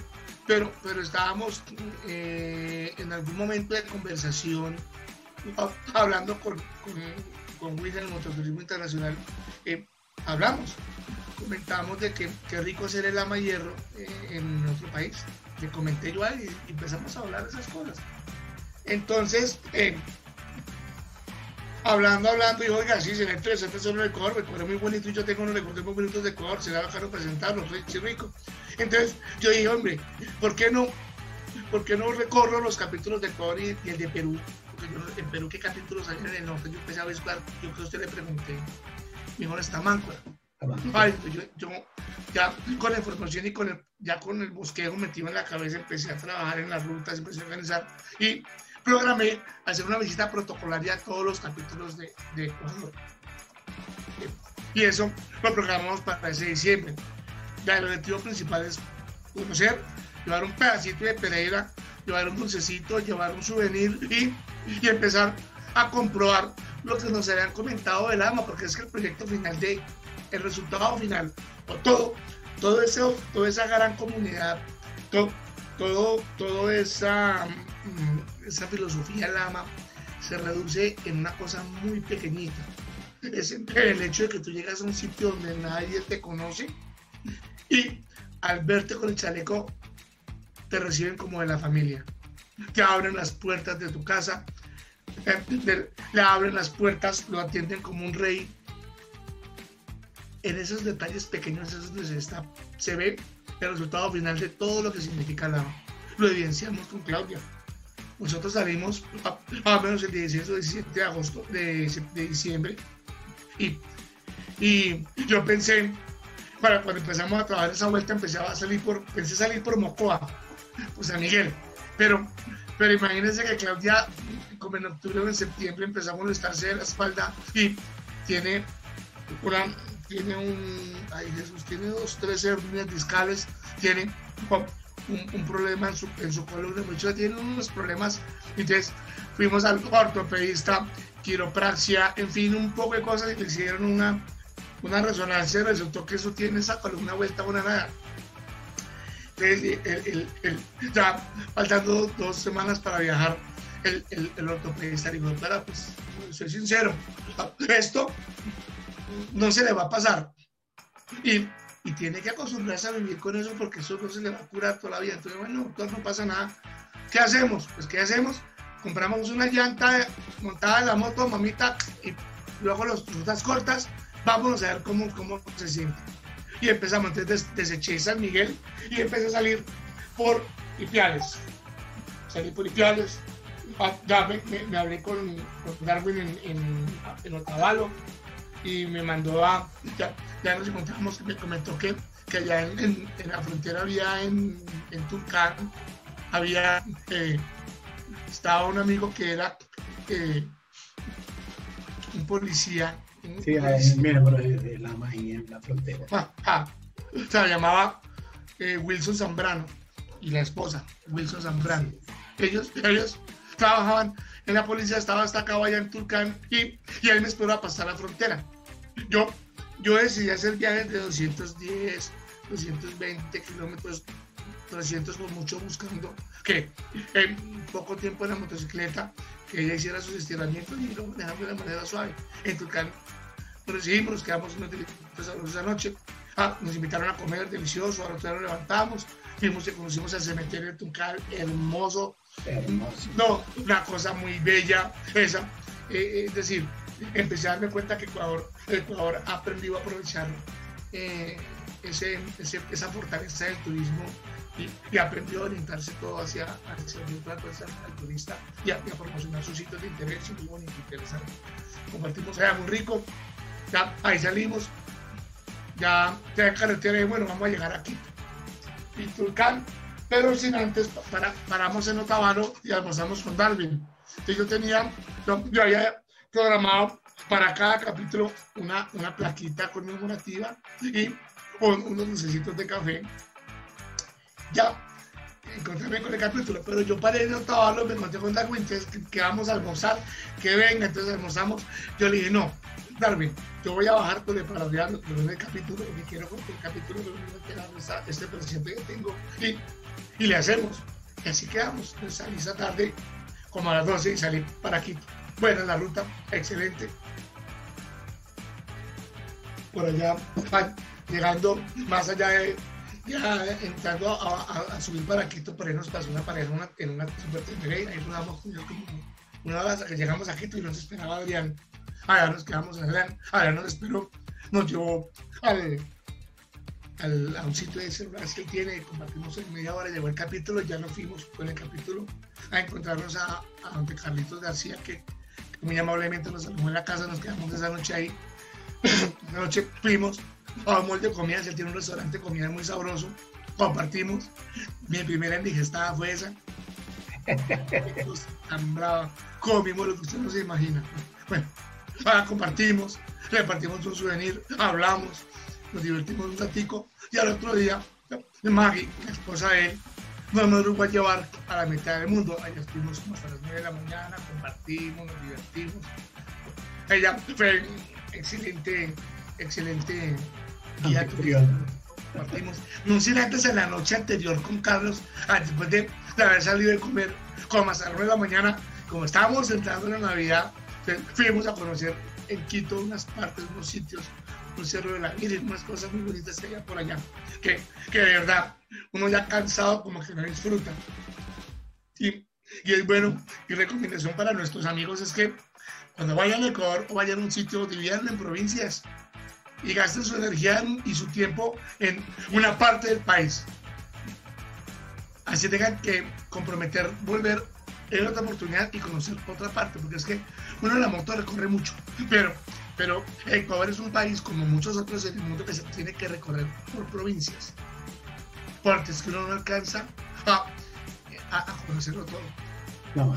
pero, pero estábamos eh, en algún momento de conversación hablando con, con, con William, el Mototurismo Internacional, eh, hablamos, comentamos de que qué rico ser el ama hierro en nuestro país. Le comenté yo y empezamos a hablar de esas cosas. Entonces, hablando, hablando, y oiga, sí, se interesante solo el Ecuador, Ecuador es muy bonito y yo tengo unos recuerdos muy bonitos de Ecuador, será bacano presentarlo, soy rico. Entonces yo dije, hombre, ¿por qué no, por qué no recorro los capítulos de Ecuador y, el de Perú? Porque yo, en Perú, ¿qué capítulos hay en el norte? Yo empecé a ver, yo que a usted le pregunté, mejor está Máncora. Ay, yo, yo, ya con la información y con el, ya con el bosquejo metido en la cabeza empecé a trabajar en las rutas, empecé a organizar y programé hacer una visita protocolaria a todos los capítulos de, Ecuador. Y eso lo programamos para ese diciembre. Ya el objetivo principal es conocer, llevar un pedacito de Pereira, llevar un dulcecito, llevar un souvenir y, y empezar a comprobar lo que nos habían comentado del AMA, porque es que el proyecto final de, el resultado final, todo, todo eso, toda esa gran comunidad, todo, todo, toda esa Mm, esa filosofía lama se reduce en una cosa muy pequeñita. Es el hecho de que tú llegas a un sitio donde nadie te conoce y al verte con el chaleco te reciben como de la familia. Te abren las puertas de tu casa, le abren las puertas, lo atienden como un rey. En esos detalles pequeños es donde se, está, se ve el resultado final de todo lo que significa Lama. Lo evidenciamos con Claudia. Nosotros salimos a, menos el 16 o 17 de agosto de, diciembre y, y yo pensé, para cuando empezamos a trabajar esa vuelta, empecé a salir por, pensé salir por Mocoa, pues a Miguel, pero, pero imagínense que Claudia, como en octubre o en septiembre empezamos a molestarse de la espalda y tiene tiene un, ay Jesús, tiene dos, tres hernias discales, tiene un, problema en su, en su columna, muchos tienen unos problemas, entonces fuimos al ortopedista, quiropraxia, en fin, un poco de cosas y le hicieron una, una resonancia resultó que eso tiene esa columna vuelta una nada. El, ya faltando dos semanas para viajar, el, el, ortopedista dijo, para, pues, soy sincero, esto no se le va a pasar. Y y tiene que acostumbrarse a vivir con eso porque eso no se le va a curar toda la vida. Entonces, bueno, doctor, no pasa nada. ¿Qué hacemos? Pues, ¿qué hacemos? Compramos una llanta montada en la moto, mamita, y luego las rutas cortas, vámonos a ver cómo, cómo se siente. Y empezamos, entonces deseché San Miguel y empecé a salir por Ipiales. Salí por Ipiales, ah, ya me, hablé con, Darwin en, en, Otavalo y me mandó a, ya, ya nos encontramos, me comentó que, que allá en, en, la frontera había en, en había, eh, estaba un amigo que era eh, un policía. Sí, es miembro de, la Maía en la frontera. se llamaba eh, Wilson Zambrano y la esposa, Wilson Zambrano. Ellos, ellos trabajaban en la policía, estaba destacado allá en Turcán y, y él me esperó a pasar la frontera. Yo, yo decidí hacer viajes de 210, 220 kilómetros, 300 por mucho, buscando que en poco tiempo en la motocicleta, que ella hiciera sus estiramientos y lo manejamos de manera suave. En Turcán nos recibimos, nos quedamos esa noche. Ah, nos invitaron a comer, delicioso, a otro nos levantamos, fuimos y conocimos el cementerio de Tuncal, hermoso. hermoso. No, una cosa muy bella esa. Eh, es decir, empecé a darme cuenta que Ecuador, Ecuador ha aprendido a aprovechar eh, ese, esa fortaleza del turismo y, aprendió a orientarse todo hacia, hacia el trato al turista y a, promocionar sus sitios de interés y muy bonito, interesante. Compartimos allá muy rico, ya ahí salimos, ya, ya en carretera y bueno, vamos a llegar aquí. Y Tulcán, pero sin antes para, paramos en Otavalo y almorzamos con Darwin. Entonces yo tenía, yo, yo había programado para cada capítulo una, una plaquita conmemorativa y con unos dulcecitos de café ya encontrarme con el capítulo, pero yo paré en Otavalo, me encontré con Darwin, que, que, vamos a almorzar, que venga, entonces almorzamos. Yo le dije, no, Darwin, yo voy a bajar con el parodiar en el capítulo, porque quiero que el capítulo de este presidente que tengo, y, y, le hacemos. Y así quedamos. salí esa tarde, como a las 12, y salí para Quito. Buena la ruta, excelente. Por allá, llegando más allá de ya entrando a, subir para Quito, por ahí nos pasó una pareja una, en una super y ahí rodamos como una hora llegamos a Quito y nos esperaba Adrián. Allá nos quedamos en Adrián, allá nos esperó, nos llevó al, al, a un sitio de celulares que él tiene, compartimos en media hora, llegó el capítulo, ya nos fuimos con el capítulo a encontrarnos a, a donde Carlitos García, que, muy amablemente nos saludó en la casa, nos quedamos esa noche ahí. Esa noche fuimos Vamos de comida, él tiene un restaurante de comida muy sabroso. Compartimos. Mi primera indigestada fue esa. Tan. Comimos lo que usted no se imagina. Bueno, ahora compartimos, repartimos un souvenir, hablamos, nos divertimos un ratico y al otro día, Maggie, la esposa de él, nos nos a llevar a la mitad del mundo. Allá estuvimos hasta las 9 de la mañana, compartimos, nos divertimos. Ella fue excelente, excelente Partimos. No sé antes en la noche anterior con Carlos, ah, después de, haber salido de comer, como a las de la mañana, como estábamos entrando en la Navidad, fuimos a conocer en Quito unas partes, unos sitios, un cerro de la Virgen, unas cosas muy bonitas que por allá, que, que de verdad uno ya cansado como que no disfruta. Y, y es bueno, y recomendación para nuestros amigos es que cuando vayan a Ecuador o vayan a un sitio, dividan en provincias y gasten su energía y su tiempo en una parte del país. Así tengan que comprometer, volver en otra oportunidad y conocer otra parte, porque es que uno en la moto recorre mucho, pero, pero Ecuador es un país como muchos otros en el mundo que se tiene que recorrer por provincias, partes que uno no alcanza a, a, conocerlo todo. No,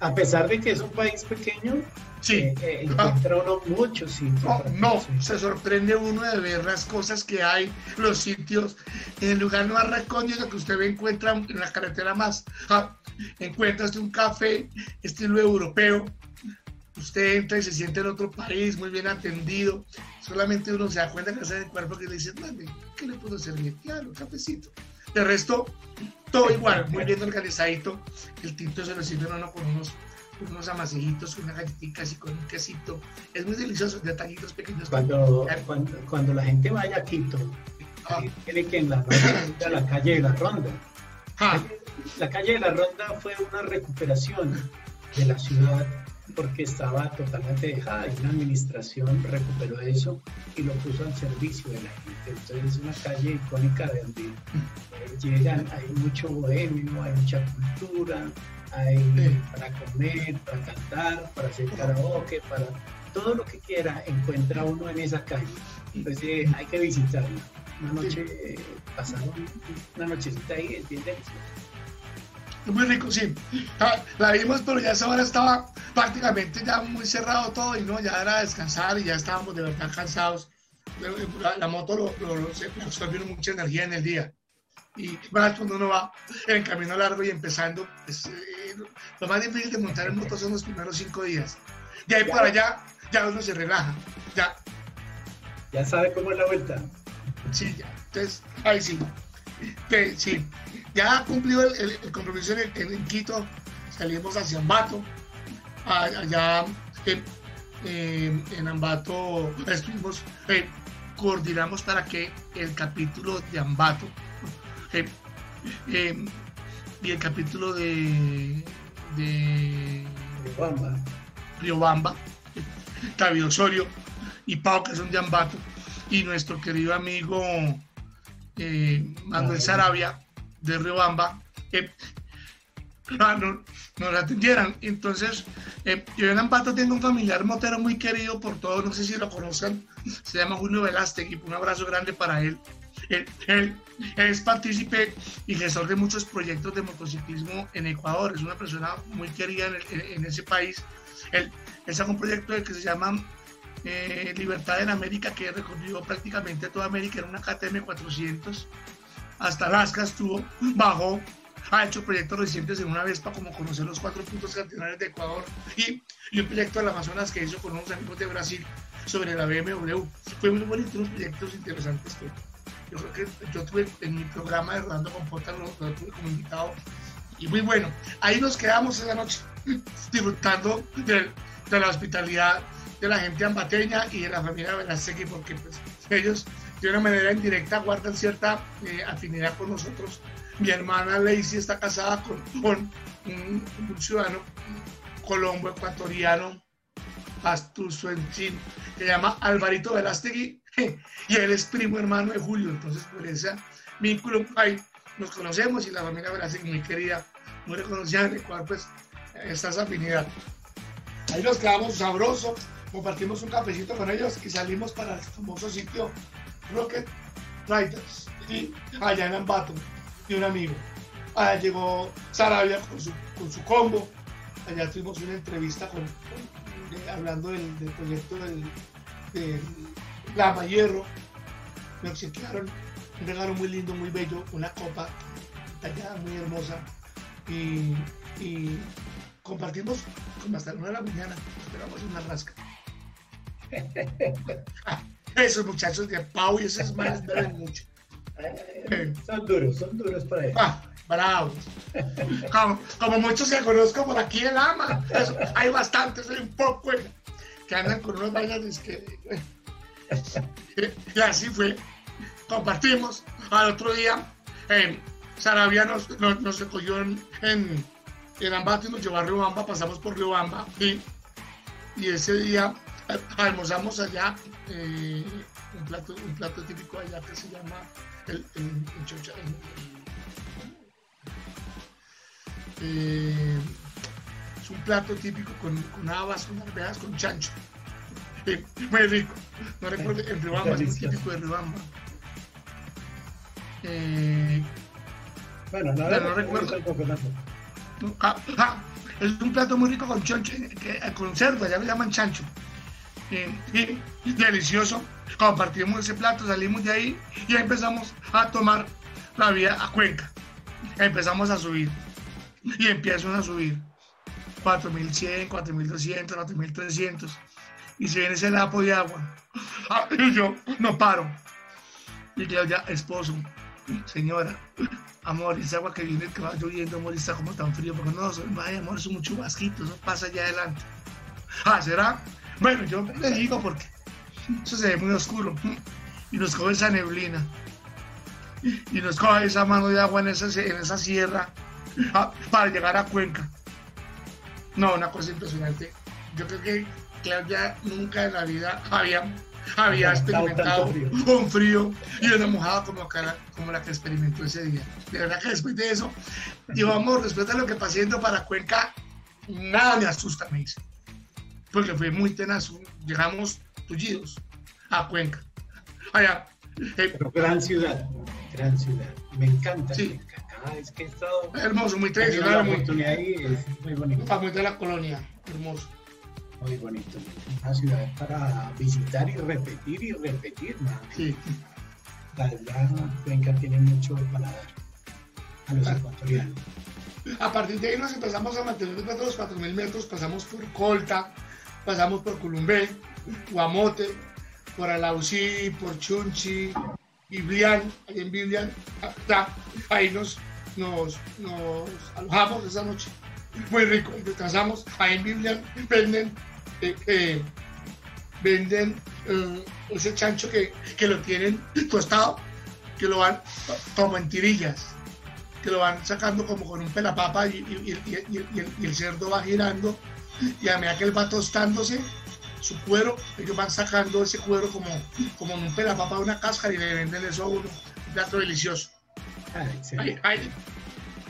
a, pesar de que es un país pequeño, Sí. Eh, eh, encuentra uno muchos sitios. No, se sorprende uno de ver las cosas que hay, los sitios. En el lugar más recóndito que usted ve, encuentra en la carretera más. Ah, encuentras un café estilo europeo. Usted entra y se siente en otro país, muy bien atendido. Solamente uno se da cuenta que hace el cuerpo que le dice, ¿qué le puedo servir? Claro, cafecito. De resto, todo igual, muy bien organizadito. El tinto se lo sirve uno con unos unos amasillitos, con unas galletitas y con un quesito. Es muy delicioso, detallitos pequeños. Cuando, cuando, la gente vaya a Quito, ah. tiene que en la, ronda, la calle de la Ronda. Ah. La calle de la Ronda fue una recuperación de la ciudad porque estaba totalmente dejada y una administración recuperó eso y lo puso al servicio de la gente. Entonces es una calle icónica de donde llegan, hay mucho bohemio, hay mucha cultura, hay para comer, para cantar, para hacer karaoke, para todo lo que quiera encuentra uno en esa calle. Entonces eh, hay que visitarla. Una noche, eh, una nochecita ahí, es bien delicioso. Muy rico, sí. La, vimos, pero ya esa hora estaba prácticamente ya muy cerrado todo y no, ya era descansar y ya estábamos de verdad cansados. La, moto lo, lo, lo, absorbió mucha energía en el día. Y más cuando uno va en el camino largo y empezando, pues, eh, lo más difícil de montar en moto son los primeros cinco días. De ahí para allá, ya uno se relaja. Ya. Ya sabe cómo es la vuelta. Sí, ya. Entonces, ahí sí. sí. Ya cumplió el, el, compromiso en, en, Quito, salimos hacia Ambato. Allá en Ambato estuvimos, eh, coordinamos para que el capítulo de Ambato eh, y el capítulo de, de Riobamba, Riobamba Osorio y Pau, que son de Ambato, y nuestro querido amigo eh, Manuel Sarabia de Riobamba, eh, no, nos atendieran. Entonces, eh, yo en Ambato tengo un familiar motero muy querido por todos, no sé si lo conocen, se llama Julio Velástegui, un abrazo grande para él. Él, es partícipe y gestor de muchos proyectos de motociclismo en Ecuador, es una persona muy querida en, ese país. Él, él sacó un proyecto que se llama eh, Libertad en América, que recorrió prácticamente toda América en una KTM 400, hasta Alaska estuvo, bajó, ha hecho proyectos recientes en una Vespa, como conocer los cuatro puntos cardinales de Ecuador, y, y un proyecto del Amazonas que hizo con unos amigos de Brasil sobre la BMW. Fue muy bonito, unos proyectos interesantes yo creo que yo tuve en mi programa de Rodando con Pota, lo, tuve como invitado, y muy bueno. Ahí nos quedamos esa noche disfrutando de, la hospitalidad de la gente ambateña y de la familia Velázquez, porque pues, ellos de una manera indirecta guardan cierta eh, afinidad con nosotros. Mi hermana Lacey está casada con, un, ciudadano colombo ecuatoriano, pastuso en que se llama Alvarito Velástegui, y él es primo hermano de Julio, entonces por ese vínculo ahí nos conocemos y la familia Velástegui, muy querida, muy reconocida en Ecuador, pues está esa afinidad. Ahí nos quedamos sabrosos, compartimos un cafecito con ellos y salimos para el famoso sitio Rocket Riders y allá en Ambato y un amigo. Allá llegó Sarabia con su, con su combo. Allá tuvimos una entrevista con, hablando del, proyecto del Lama Hierro. Me obsequiaron un regalo muy lindo, muy bello, una copa tallada muy hermosa y, y compartimos como hasta las 9 de la mañana. Esperamos una rasca. Esos muchachos de Pau y esos manes beben mucho. Son duros, son duros para ellos. Ah, bravos. Como, muchos que conozco por aquí en Lama. hay bastantes, hay un poco que andan con unos vainas que. Y así fue. Compartimos. Al otro día, eh, Sarabia nos, nos, recogió en, en, en Ambato y nos llevó a Riobamba. Pasamos por Riobamba. Y, y ese día almorzamos allá eh, un, plato, un plato típico allá que se llama el, el, eh, es un plato típico con, con habas, con arvejas, con chancho. Eh, muy rico. No recuerdo, en Ribamba, es típico de Ribamba. Eh, bueno, no, no recuerdo. Ah, ah, es un plato muy rico con chancho, con cerdo, allá le llaman chancho delicioso. Compartimos ese plato, salimos de ahí y empezamos a tomar la vía a Cuenca. Empezamos a subir y empiezan a subir 4100, 4200, 4300 y se viene ese lapo de agua. Y yo no paro. Y ya esposo, señora, amor, esa agua que viene, que va lloviendo, amor, está como tan frío, porque no, amor, es un chubasquito, eso pasa allá adelante. Ah, ¿será? Bueno, yo le digo porque eso se ve muy oscuro. Y nos coge esa neblina. Y nos coge esa mano de agua en esa, en esa sierra ah, para llegar a Cuenca. No, una cosa impresionante. Yo creo que Claudia nunca en la vida había, había experimentado un frío y una mojada como, como la que experimentó ese día. De verdad que después de eso, digo, amor, después de lo que pasé yendo para Cuenca, nada me asusta, me dice porque fue muy tenaz. Llegamos tullidos a Cuenca. Allá. Eh, gran ciudad, gran ciudad. Me encanta sí. Cuenca. Cada vez que he estado. Hermoso, muy tradicional. Muy, ahí, es muy bonito. muy de la colonia, hermoso. Muy bonito. Una ciudad para visitar y repetir y repetir. ¿no? Sí. La verdad, Cuenca tiene mucho para dar a los ecuatorianos. A partir de ahí nos empezamos a mantener después de los 4.000 metros, pasamos por Colta, pasamos por Culumbé, Guamote, por Alausí, por Chunchi, Biblián, ahí en Biblián, ahí nos, nos, nos alojamos esa noche. Muy rico, descansamos, ahí en Biblián venden, venden eh, ese chancho que, que lo tienen tostado, que lo van como en tirillas que lo van sacando como con un pelapapa y, y, y, y el cerdo va girando y a medida que él va tostándose, su cuero, ellos van sacando ese cuero como, como en un pelapapa de una cáscara y le venden eso a uno, un plato delicioso.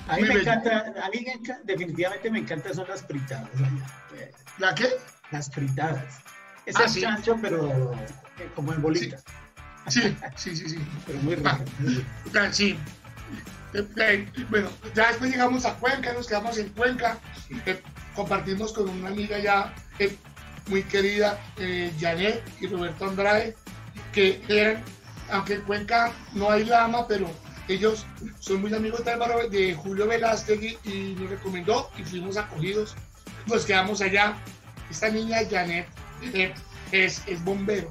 a mí me encanta, a mí definitivamente me encanta son las fritadas. ¿La qué? Las fritadas. Es ah, chancho, pero eh, como en bolita. Sí, sí, sí, sí. Pero muy rico. Ah, sí. Eh, eh, bueno, ya después llegamos a Cuenca, nos quedamos en Cuenca, compartimos con una amiga ya muy querida, Janet y Roberto Andrade, que eran, aunque en Cuenca no hay lama, pero ellos son muy amigos de Álvaro, de Julio Velázquez y nos recomendó y fuimos acogidos. Nos quedamos allá. Esta niña Janet es, es bombero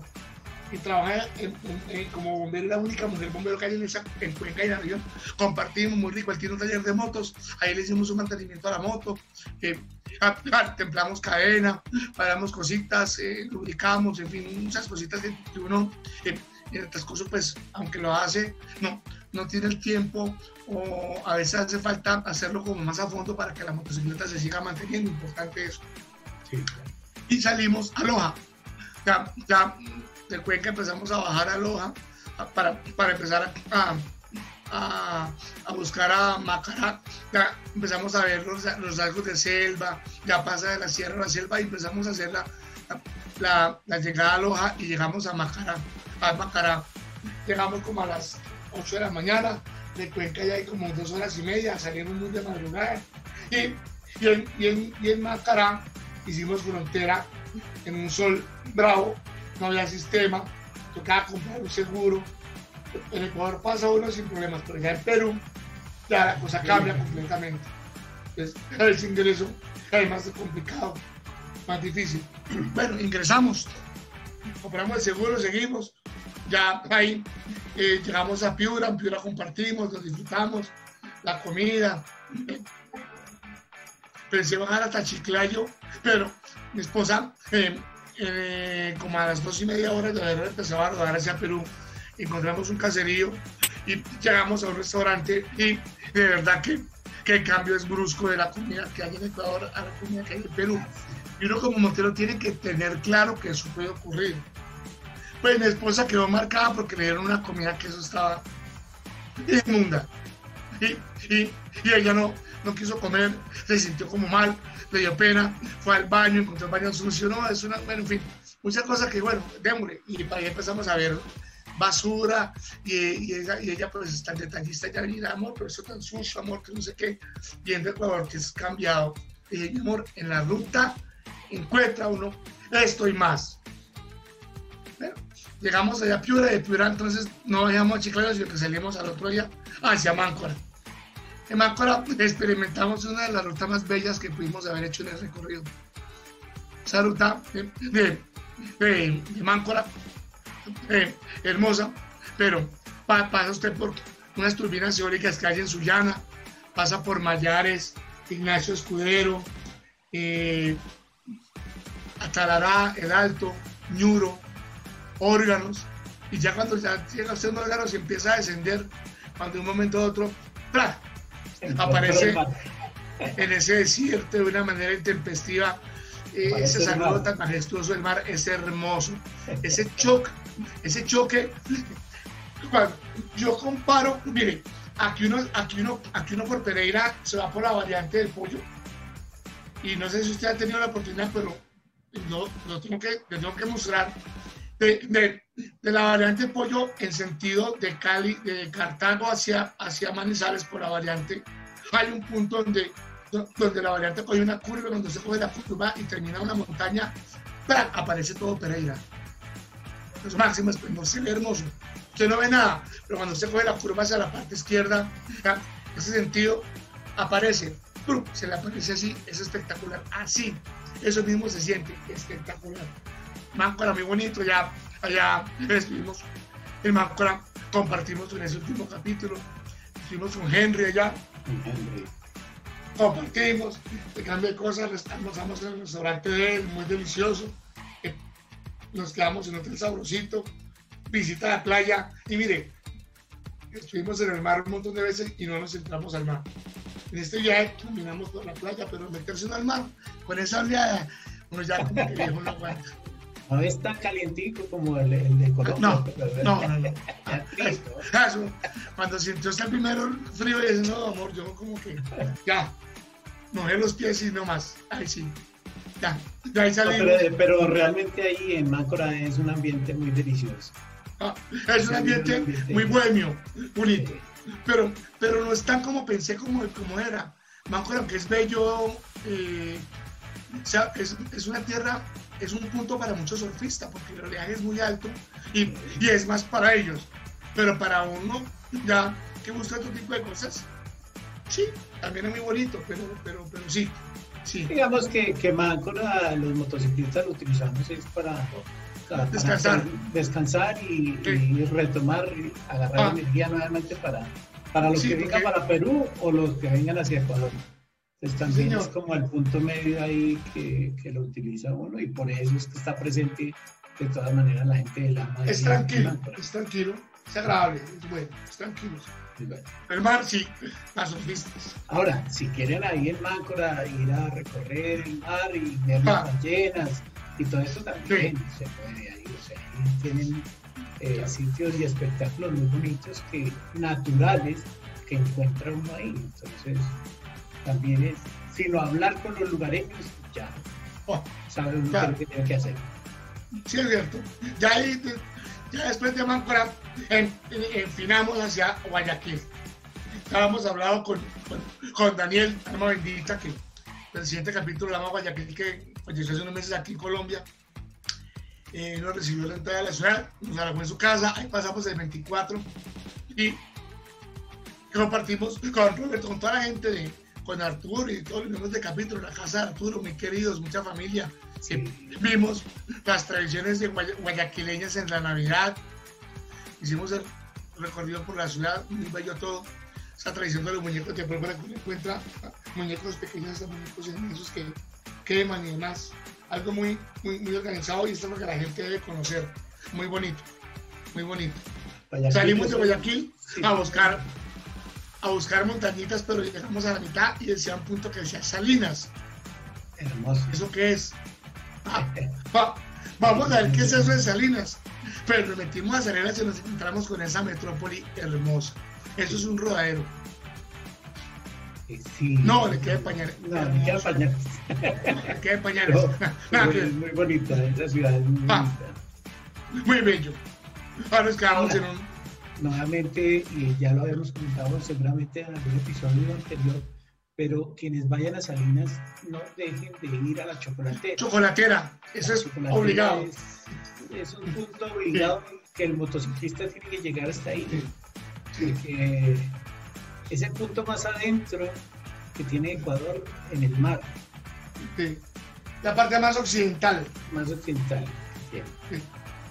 y trabaja como bombero, la única mujer bombero que hay en, esa, en Cuenca y la región. Compartimos muy rico, él tiene un taller de motos, ahí le hicimos un mantenimiento a la moto, eh, templamos cadena, paramos cositas, eh, lubricamos, en fin, muchas cositas que uno en el transcurso, pues, aunque lo hace, no, no tiene el tiempo o a veces hace falta hacerlo como más a fondo para que la motocicleta se siga manteniendo, importante eso. Y salimos a Loja. Ya, ya de Cuenca empezamos a bajar a Loja para, para empezar a, a, buscar a Macará. Ya empezamos a ver los, los rasgos de selva, ya pasa de la sierra a la selva y empezamos a hacer la, la, llegada a Loja y llegamos a Macará. A Macará. Llegamos como a las 8 de la mañana, de Cuenca ya hay como dos horas y media, salimos muy de madrugada. Y, y, en, y, Macará hicimos frontera en un sol bravo no había sistema, tocaba comprar un seguro. En Ecuador pasa uno sin problemas, pero ya en Perú ya la cosa cambia completamente. Entonces, ese ingreso es más complicado, más difícil. Bueno, ingresamos, compramos el seguro, seguimos. Ya ahí eh, llegamos a Piura, en Piura compartimos, nos disfrutamos, la comida. Pensé bajar hasta Chiclayo, pero mi esposa eh, eh, como a las dos y media horas de haber empezado a rodar hacia Perú, encontramos un caserío y llegamos a un restaurante y de verdad que, que el cambio es brusco de la comida que hay en Ecuador a la comida que hay en Perú. Y uno como montero tiene que tener claro que eso puede ocurrir. Pues mi esposa quedó marcada porque le dieron una comida que eso estaba inmunda. Y, y, ella no, no quiso comer, se sintió como mal, le dio pena, fue al baño, encontró el baño sucio, no, es una, bueno, en fin, muchas cosas que, bueno, démosle. Y para ahí empezamos a ver basura y, ella, pues es tan detallista, ya mira, amor, pero eso tan sucio, amor, que no sé qué. En Ecuador, que es cambiado. Y dije, amor, en la ruta encuentra uno esto y más. Bueno, llegamos allá a Piura, de Piura entonces no dejamos a Chiclayo, sino que salimos al otro día hacia Máncora. En Máncora experimentamos una de las rutas más bellas que pudimos haber hecho en el recorrido. Esa ruta de, de, Máncora, eh, hermosa, pero pasa usted por unas turbinas eólicas que hay en Sullana, pasa por Mayares, Ignacio Escudero, eh, Atalará, El Alto, Ñuro, órganos, y ya cuando ya llega usted a órganos y empieza a descender, cuando de un momento a otro, ¡plá! aparece en ese desierto de una manera intempestiva. Eh, ese saludo tan majestuoso del mar es hermoso. Ese choque, ese choque, yo comparo, mire, aquí uno, aquí uno, aquí uno por Pereira se va por la variante del pollo. Y no sé si usted ha tenido la oportunidad, pero no, lo tengo que, tengo que mostrar. De, la variante pollo en sentido de Cali, de Cartago hacia, hacia Manizales por la variante, hay un punto donde, donde la variante coge una curva, cuando se coge la curva y termina una montaña, aparece todo Pereira. Los máximos no se ve hermoso. Usted no ve nada, pero cuando se coge la curva hacia la parte izquierda, ese sentido aparece, se le aparece así, es espectacular. Así, eso mismo se siente espectacular. Máncora muy bonito, ya allá estuvimos en Máncora, compartimos en ese último capítulo, estuvimos con Henry allá, Henry. compartimos, de cambio de cosas, vamos al restaurante de él, muy delicioso, nos quedamos en un hotel sabrosito, visita la playa y mire, estuvimos en el mar un montón de veces y no nos entramos al mar. En este viaje caminamos por la playa, pero meterse en el mar con esa oleada, uno ya como que viejo no aguanta. No es tan calientico como el, el de Colombia. No, no, no, no. Cuando sintió hasta el primer frío, dice, no, amor, yo como que, ya, mojé los pies y no más. Ahí sí, ya, ya ahí salimos. pero, pero, realmente ahí en Máncora es un ambiente muy delicioso. Ah, es un ambiente, muy bohemio, bonito. Pero, pero no es tan como pensé como, como era. Máncora, aunque es bello, eh, o sea, es, es una tierra es un punto para muchos surfistas porque el oleaje es muy alto y, y, es más para ellos. Pero para uno, ya que busca otro tipo de cosas, sí, también es muy bonito, pero, pero, pero sí. Sí. Digamos que, que Máncora, los motociclistas lo utilizamos es para, descansar, descansar y, y, retomar, agarrar ah. energía nuevamente para, para los que vengan para Perú o los que vengan hacia Ecuador. Entonces también es como el punto medio ahí que, que, lo utiliza uno y por eso es que está presente de todas maneras la gente del ama. Es tranquilo, es tranquilo, es agradable, es bueno, es tranquilo. El mar sí, las surfistas. Ahora, si quieren ahí en Máncora ir a recorrer el mar y ver las ah. ballenas y todo eso también se puede ahí. O sea, ahí tienen eh, sitios y espectáculos muy bonitos que naturales que encuentra uno ahí. Entonces, también es, sino hablar con los lugareños, ya oh, saben lo que tienen que hacer. Sí, es cierto. Ya, ahí, ya después de Máncora, enfinamos hacia Guayaquil. Estábamos hablando con, con, Daniel, alma bendita, que el siguiente capítulo la Guayaquil, que falleció hace unos meses aquí en Colombia. Eh, nos recibió la entrada de la ciudad, nos alojó en su casa, ahí pasamos el 24 y compartimos con Roberto, con toda la gente de, con Arturo y todos los miembros de capítulo, la casa de Arturo, muy queridos, mucha familia. Vimos las tradiciones de guayaquileñas en la Navidad. Hicimos el recorrido por la ciudad, muy bello todo. Esa tradición de los muñecos de prueba que uno encuentra muñecos pequeños hasta muñecos inmensos que queman y demás. Algo muy, muy, muy organizado y esto es lo que la gente debe conocer. Muy bonito, muy bonito. Salimos de Guayaquil a buscar a buscar montañitas, pero llegamos a la mitad y decía un punto que decía Salinas. Hermoso. ¿Eso qué es? Ah, vamos a ver qué es eso de Salinas. Pero nos metimos a Salinas y nos encontramos con esa metrópoli hermosa. Eso es un rodadero. Sí. No, le queda pañales. No, le queda pañales. Le queda pañales. No, es muy bonita, esa ciudad es muy ah, bonita. Muy bello. Ahora nos quedamos en un nuevamente, y ya lo habíamos comentado seguramente en algún episodio anterior, pero quienes vayan a Salinas no dejen de ir a la chocolatera. Chocolatera, eso es obligado. Es, un punto obligado que el motociclista tiene que llegar hasta ahí. es el punto más adentro que tiene Ecuador en el mar. La parte más occidental. Más occidental.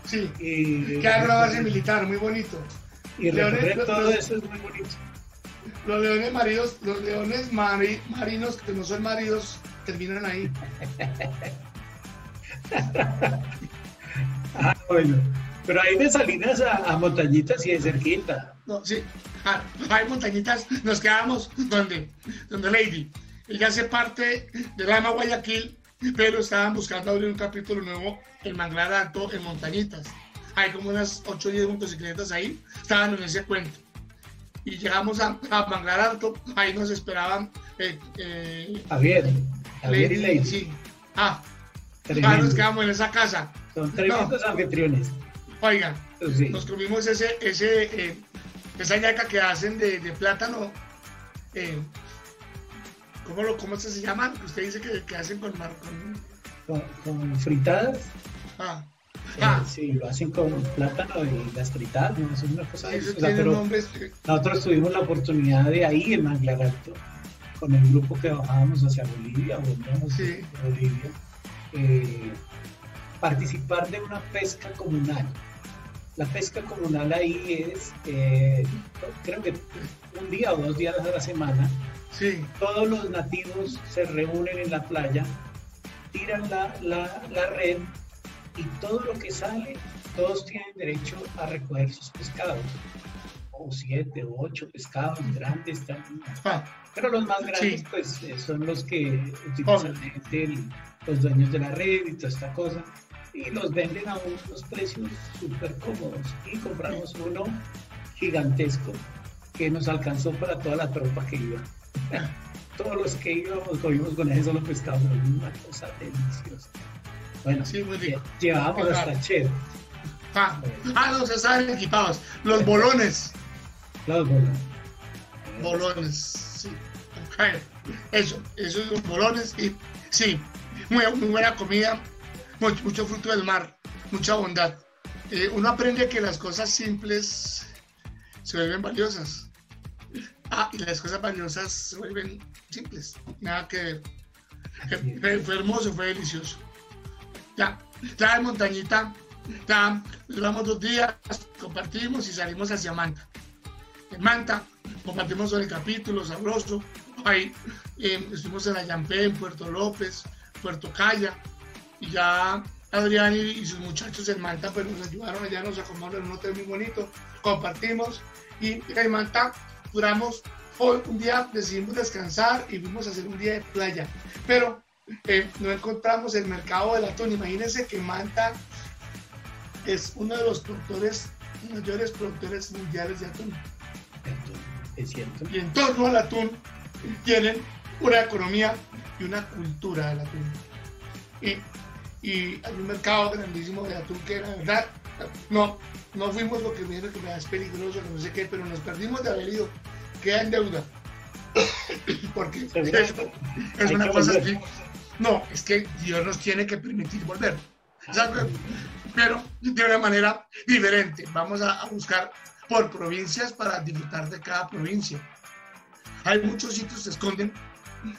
Sí. que hay una base militar, muy bonito. Y leones, todo eso es muy bonito. Los leones maridos, los leones marinos que no son maridos terminan ahí. ah, bueno. Pero hay de Salinas a, montañitas y de cerquita. No, sí. Ah, hay montañitas, nos quedamos donde, donde Lady. Ella hace parte del AMA Guayaquil, pero estaban buscando abrir un capítulo nuevo en Manglar Alto, en montañitas hay como unas 8 o 10 motocicletas ahí, estaban en ese cuento. Y llegamos a, a Manglar Alto, ahí nos esperaban. Eh, eh, Javier, Javier y Lady. Sí. Ah, ahí nos quedamos en esa casa. Son tremendos anfitriones. Oigan, nos comimos ese, ese, eh, esa yaca que hacen de, de plátano. Eh, ¿cómo, lo, ¿Cómo se llama? Usted dice que, que hacen con, con, con fritadas. Ah, Ah. Sí, lo hacen con plátano y gastrital, ¿no? Es una cosa Eso pero Nosotros tuvimos la oportunidad de ahí en Manglar con el grupo que bajábamos hacia Bolivia, volvíamos sí. Bolivia, eh, participar de una pesca comunal. La pesca comunal ahí es, eh, creo que un día o dos días a la semana, sí. todos los nativos se reúnen en la playa, tiran la, la, la red y todo lo que sale, todos tienen derecho a recoger sus pescados. O siete o ocho pescados grandes también. Ah. Pero los más grandes, pues, eh, son los que utilizan los dueños de la red y toda esta cosa. y los venden a unos precios súper cómodos. Y compramos uno gigantesco que nos alcanzó para toda la tropa que iba. Todos los que íbamos comimos con ese solo pescado, una cosa deliciosa. Bueno, sí, muy bien. llevábamos hasta chévere. Ah, ah, no, se estaban equipados. Los bolones. Los bolones. Bolones, sí. Eso, esos son bolones y sí, muy, muy buena comida, mucho, fruto del mar, mucha bondad. Eh, uno aprende que las cosas simples se vuelven valiosas. Ah, y las cosas valiosas se vuelven simples. Nada que ver. Fue, hermoso, fue delicioso. Ya, ya de montañita, ya duramos dos días, compartimos y salimos hacia Manta. En Manta compartimos el capítulo sabroso. Ahí eh, estuvimos en Ayampé, en Puerto López, Puerto Calla, y ya Adrián y, sus muchachos en Manta pues nos ayudaron allá, nos acomodaron en un hotel muy bonito, compartimos y en Manta duramos hoy un día decidimos descansar y fuimos a hacer un día de playa, pero eh, no encontramos el mercado del atún. Imagínense que Manta es uno de los productores, mayores productores mundiales de atún. Es cierto. Y en torno al atún tienen una economía y una cultura del atún. Y, y hay un mercado grandísimo de atún que la verdad no, no fuimos lo que me dijeron que es peligroso, no sé qué, pero nos perdimos de haber ido. Queda en deuda. Porque es, una cosa así. No, es que Dios nos tiene que permitir volver. Pero de una manera diferente. Vamos a, a buscar por provincias para disfrutar de cada provincia. Hay muchos sitios que se esconden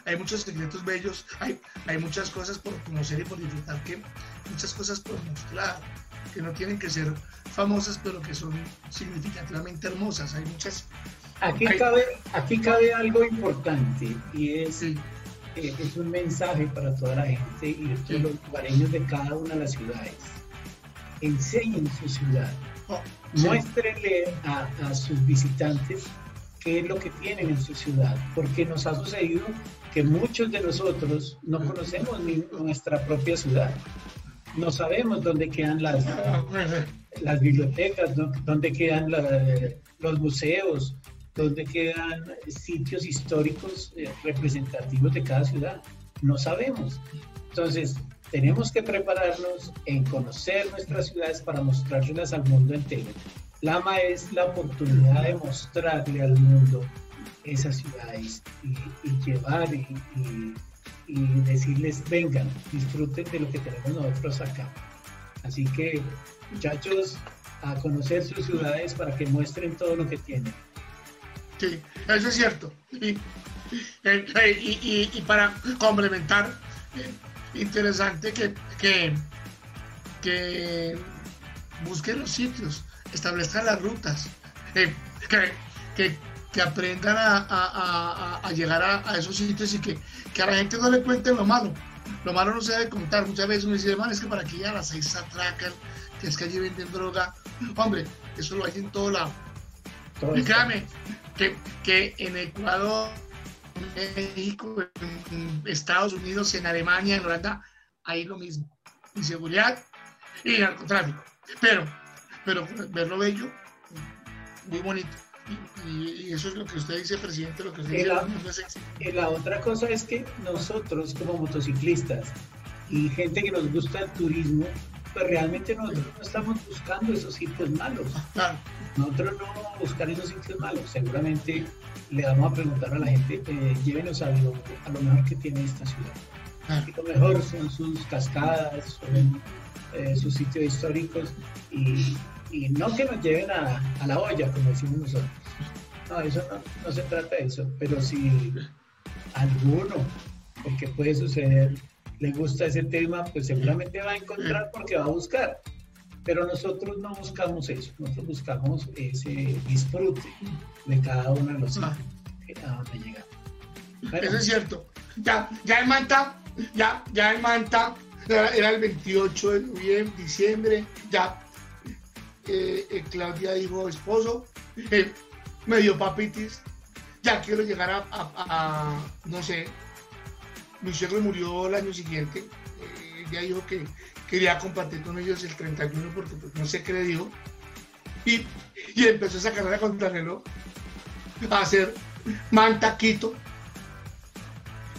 hay muchos secretos bellos, hay, hay muchas cosas por conocer y por disfrutar, que muchas cosas por mostrar, que no tienen que ser famosas, pero que son significativamente hermosas. Hay muchas. Aquí, cabe, aquí cabe algo importante y es, eh, es un mensaje para toda la gente y los lugareños de cada una de las ciudades. Enseñen su ciudad. Oh, Muéstrenle a, a sus visitantes qué es lo que tienen en su ciudad, porque nos ha sucedido que muchos de nosotros no conocemos ni nuestra propia ciudad. No sabemos dónde quedan las, las bibliotecas, dónde quedan los museos, dónde quedan sitios históricos eh, representativos de cada ciudad. No sabemos. Entonces, tenemos que prepararnos en conocer nuestras ciudades para mostrárselas al mundo entero. Lama es la oportunidad de mostrarle al mundo esas ciudades y, llevar y, decirles, vengan, disfruten de lo que tenemos nosotros acá. Así que, muchachos, a conocer sus ciudades para que muestren todo lo que tienen. Sí, eso es cierto. Y, y para complementar, eh, interesante que, que, que busquen los sitios establezcan las rutas, eh, que, aprendan a, llegar a, esos sitios y que, a la gente no le cuenten lo malo. Lo malo no se debe contar. Muchas veces uno dice, man, es que para aquí a las seis se atracan, que es que allí venden droga. Hombre, eso lo hay en todo lado. Créame, que, que en Ecuador, en México, en Estados Unidos, en Alemania, en Holanda, hay lo mismo. Inseguridad y narcotráfico. Pero pero verlo bello, muy bonito. Y, eso es lo que usted dice, presidente, lo que usted la, dice. La otra cosa es que nosotros como motociclistas y gente que nos gusta el turismo, pues realmente nosotros no estamos buscando esos sitios malos. Nosotros no vamos a buscar esos sitios malos. Seguramente le vamos a preguntar a la gente, eh, llévenos a lo, a lo mejor que tiene esta ciudad. Y lo mejor son sus cascadas, son eh, sus sitios históricos y, y, no que nos lleven a, a, la olla, como decimos nosotros. No, eso no, no se trata de eso, pero si alguno, porque puede suceder, le gusta ese tema, pues seguramente va a encontrar porque va a buscar. Pero nosotros no buscamos eso, nosotros buscamos ese disfrute de cada uno de los sitios a donde llegamos. Eso es cierto. Ya, ya en Manta, ya, ya en Manta, era el 28 de noviembre, diciembre, ya eh, eh, Claudia dijo esposo, eh, me dio papitis, ya quiero llegar a, no sé, suegro murió el año siguiente, ya dijo que quería compartir con ellos el 31 porque pues, no le dijo. Y, y empezó esa carrera contra el a hacer Mantaquito.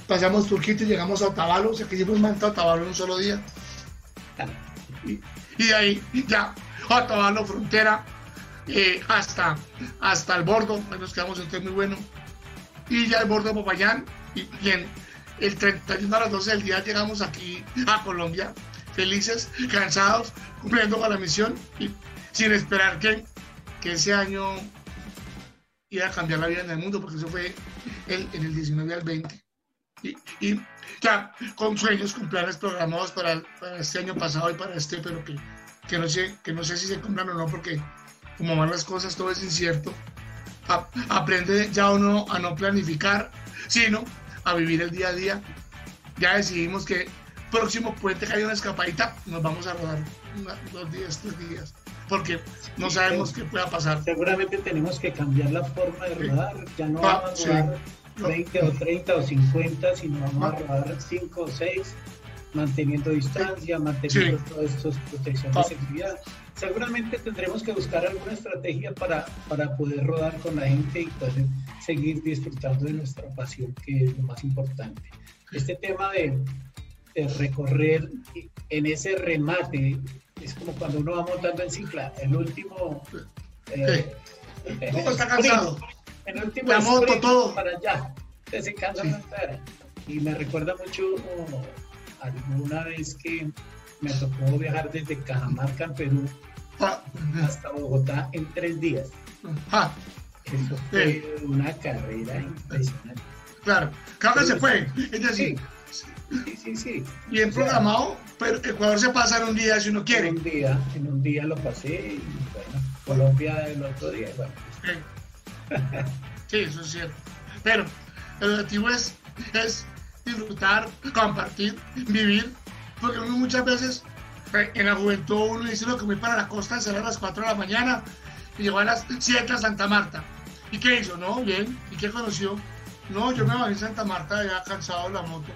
Pasamos Turquito y llegamos a Otavalo, o sea que hicimos Manta Otavalo en un solo día. Y, y de ahí ya Otavalo, frontera, eh, hasta, hasta el bordo, nos quedamos en muy bueno. Y ya el bordo de Popayán, y bien, el 31 a las 12 del día llegamos aquí a Colombia, felices, cansados, cumpliendo con la misión y sin esperar que, que ese año iba a cambiar la vida en el mundo, porque eso fue el, en el 19 al 20. Y, y ya con sueños, con planes programados para, para, este año pasado y para este, pero que, que, no sé, que no sé si se cumplan o no, porque como van las cosas, todo es incierto. aprende ya uno a no planificar, sino a vivir el día a día. Ya decidimos que próximo puente que haya una escapadita, nos vamos a rodar dos días, tres días, porque no sabemos qué pueda pasar. Seguramente tenemos que cambiar la forma de rodar, ya no ah, vamos a rodar 20 o 30 o 50, sino vamos a rodar 5 o 6, manteniendo distancia, manteniendo todos estos protecciones de ah. seguridad seguramente tendremos que buscar alguna estrategia para, para poder rodar con la gente y poder seguir disfrutando de nuestra pasión, que es lo más importante. Este tema de, recorrer en ese remate, es como cuando uno va montando en cicla, el último... Eh, ¿Cómo está cansado? El último la moto, todo. Para allá, se cansa Y me recuerda mucho alguna vez que me tocó viajar desde Cajamarca en Perú hasta Bogotá en tres días. Eso fue una carrera impresionante. Claro, cada se fue. Es decir, sí, sí, sí. Bien programado, pero Ecuador se pasa en un día si uno quiere. En un día, en un día lo pasé y bueno, Colombia el otro día. Bueno, sí, eso es cierto. Pero el objetivo es, es disfrutar, compartir, vivir, porque uno muchas veces en la juventud uno dice lo que voy para la costa, será a las 4 de la mañana y llegó a las 7 a Santa Marta. ¿Y qué hizo? No, bien. ¿Y qué conoció? No, yo me bajé en Santa Marta ya cansado la moto.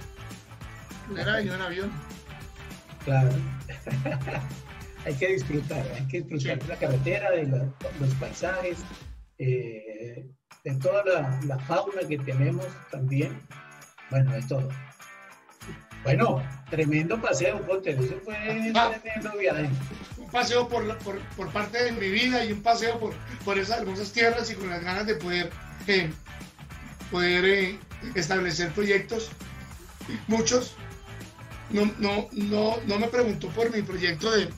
Era venido en avión. Claro. hay que disfrutar, hay que disfrutar de la carretera, de los paisajes, eh, de toda la, la fauna que tenemos también. Bueno, de todo. Bueno, tremendo paseo, Ponte, eso fue ah. tremendo viaje. Un paseo por, por, por, parte de mi vida y un paseo por, por esas hermosas tierras y con las ganas de poder, eh, poder eh, establecer proyectos, muchos. No, no, no, no me preguntó por mi proyecto de,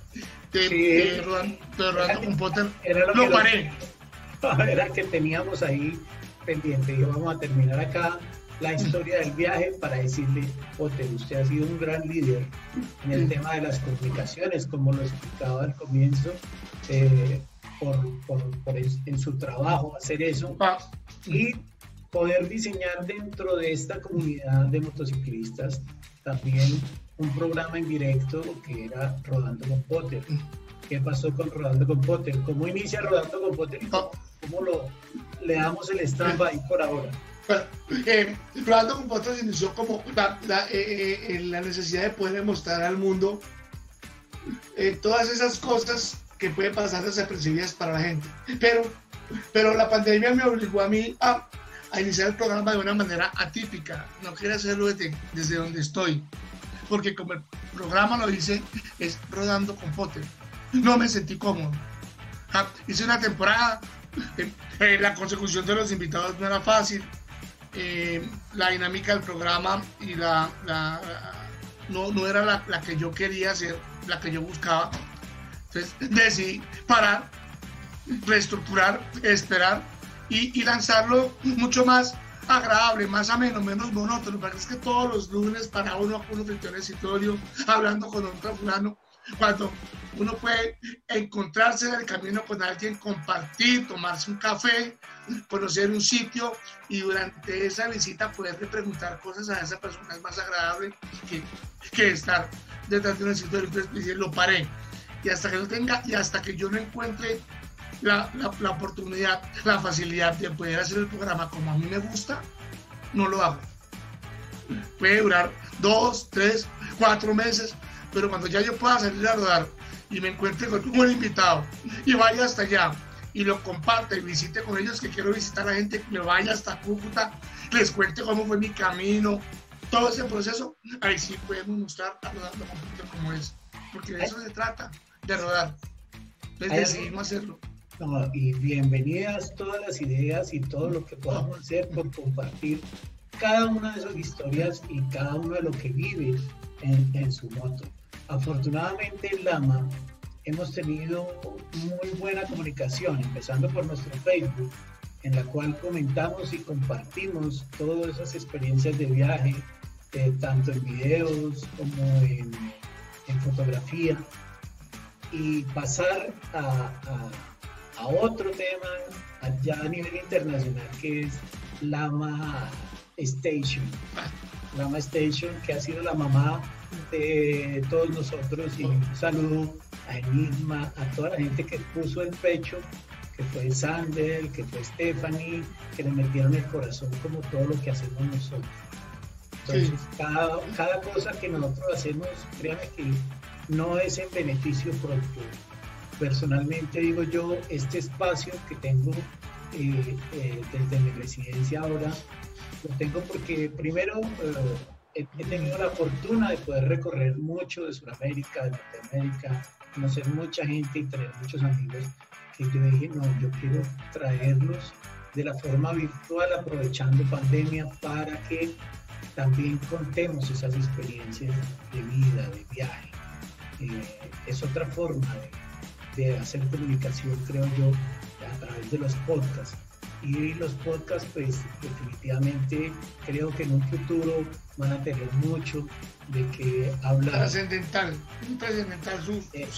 de, rodando, con Potter. Era lo, lo paré. Era que teníamos ahí pendiente. Y vamos a terminar acá la historia del viaje para decirle, Potter, usted ha sido un gran líder en el tema de las comunicaciones, como lo explicaba al comienzo, eh, por, en su trabajo hacer eso ah. y poder diseñar dentro de esta comunidad de motociclistas también un programa en directo que era Rodando con Potter. ¿Qué pasó con Rodando con Potter? ¿Cómo inicia Rodando con Potter? ¿Cómo, cómo lo, le damos el stand ahí por ahora? eh, Rolando Potter inició como la, eh, eh, la, necesidad de poder mostrar al mundo eh, todas esas cosas que pueden pasar desapercibidas para la gente. Pero, pero la pandemia me obligó a mí a, iniciar el programa de una manera atípica. No quería hacerlo desde, desde donde estoy. Porque como el programa lo dice, es rodando con Potter. No me sentí cómodo. Ah, hice una temporada, la consecución de los invitados no era fácil, eh, la dinámica del programa y la, no, no, era la, la, que yo quería hacer, la que yo buscaba. Entonces decidí parar, reestructurar, esperar y, y lanzarlo mucho más agradable, más ameno, menos monótono, porque es que todos los lunes para uno, uno frente a un escritorio, hablando con otro fulano, cuando uno puede encontrarse en el camino con alguien, compartir, tomarse un café, conocer un sitio y durante esa visita poderle preguntar cosas a esa persona es más agradable que, que estar detrás de un escritorio. Entonces lo paré. Y hasta que no tenga, y hasta que yo no encuentre la, la, la, oportunidad, la facilidad de poder hacer el programa como a mí me gusta, no lo hago. Puede durar dos, tres, cuatro meses, pero cuando ya yo pueda salir a rodar y me encuentre con un buen invitado y vaya hasta allá y lo comparte y visite con ellos que quiero visitar a gente que me vaya hasta Cúcuta, les cuente cómo fue mi camino, todo ese proceso, ahí sí podemos mostrar a rodar como es, porque de eso se trata, de rodar. Les decidimos hacerlo. y bienvenidas todas las ideas y todo lo que podamos hacer por compartir cada una de esas historias y cada uno de lo que vive en, en su moto. Afortunadamente en Lama hemos tenido muy buena comunicación, empezando por nuestro Facebook, en la cual comentamos y compartimos todas esas experiencias de viaje, eh, tanto en videos como en, en fotografía, y pasar a, a, otro tema allá a nivel internacional que es Lama Station. Lama Station, que ha sido la mamá de todos nosotros y un saludo a Enigma, a toda la gente que puso el pecho, que fue Sander, que fue Stephanie, que le metieron el corazón como todo lo que hacemos nosotros. Entonces, cada, cada cosa que nosotros hacemos, créanme que no es en beneficio propio. Personalmente digo yo, este espacio que tengo eh, eh, desde mi residencia ahora, lo tengo porque primero eh, he tenido la fortuna de poder recorrer mucho de Sudamérica, de Norteamérica, conocer mucha gente y tener muchos amigos que yo dije, no, yo quiero traerlos de la forma virtual aprovechando pandemia para que también contemos esas experiencias de vida, de viaje. Eh, es otra forma de, hacer comunicación, creo yo, a través de los podcasts. Y los podcasts, pues definitivamente creo que en un futuro van a tener mucho de que hablar. Trascendental, trascendental su, eh,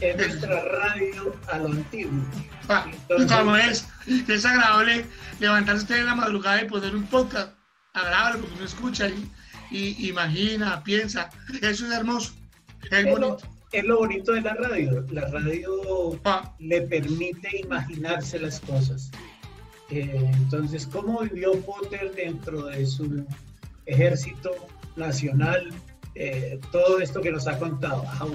es, nuestra radio a lo antiguo. Ah, Entonces, es, es agradable levantarse en la madrugada y poner un podcast agradable porque uno escucha y, y imagina, piensa. Eso es hermoso. Es, lo, bonito de la radio. La radio ah. le permite imaginarse las cosas. Eh, entonces, ¿cómo vivió Potter dentro de su ejército nacional? Eh, todo esto que nos ha contado. Ah,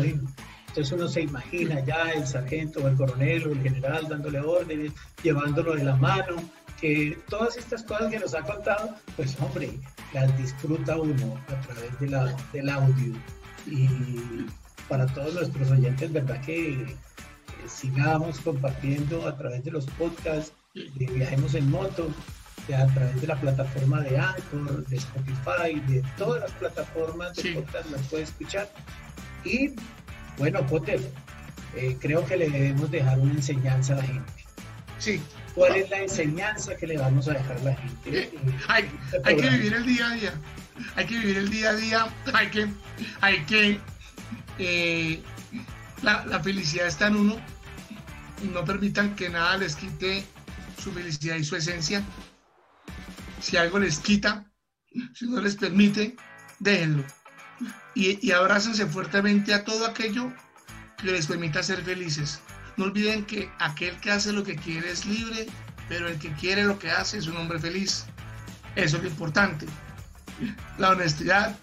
entonces uno se imagina ya el sargento o el coronel o el general dándole órdenes, llevándolo de la mano, que todas estas cosas que nos ha contado, pues hombre, las disfruta uno a través de la, del audio y para todos nuestros oyentes, ¿verdad? Que sigamos compartiendo a través de los podcasts de Viajemos en Moto, a través de la plataforma de Anchor, de Spotify, de todas las plataformas de podcast las puede escuchar. Y bueno, Potter, eh, creo que le debemos dejar una enseñanza a la gente. Sí. ¿Cuál es la enseñanza que le vamos a dejar a la gente? Eh, hay, hay que vivir el día a día. Hay que vivir el día a día. Hay que, hay que eh, la, felicidad está en uno. No permitan que nada les quite su felicidad y su esencia. Si algo les quita, si no les permite, déjenlo. Y, y abrácense fuertemente a todo aquello que les permita ser felices. No olviden que aquel que hace lo que quiere es libre, pero el que quiere lo que hace es un hombre feliz. Eso es lo importante. La honestidad,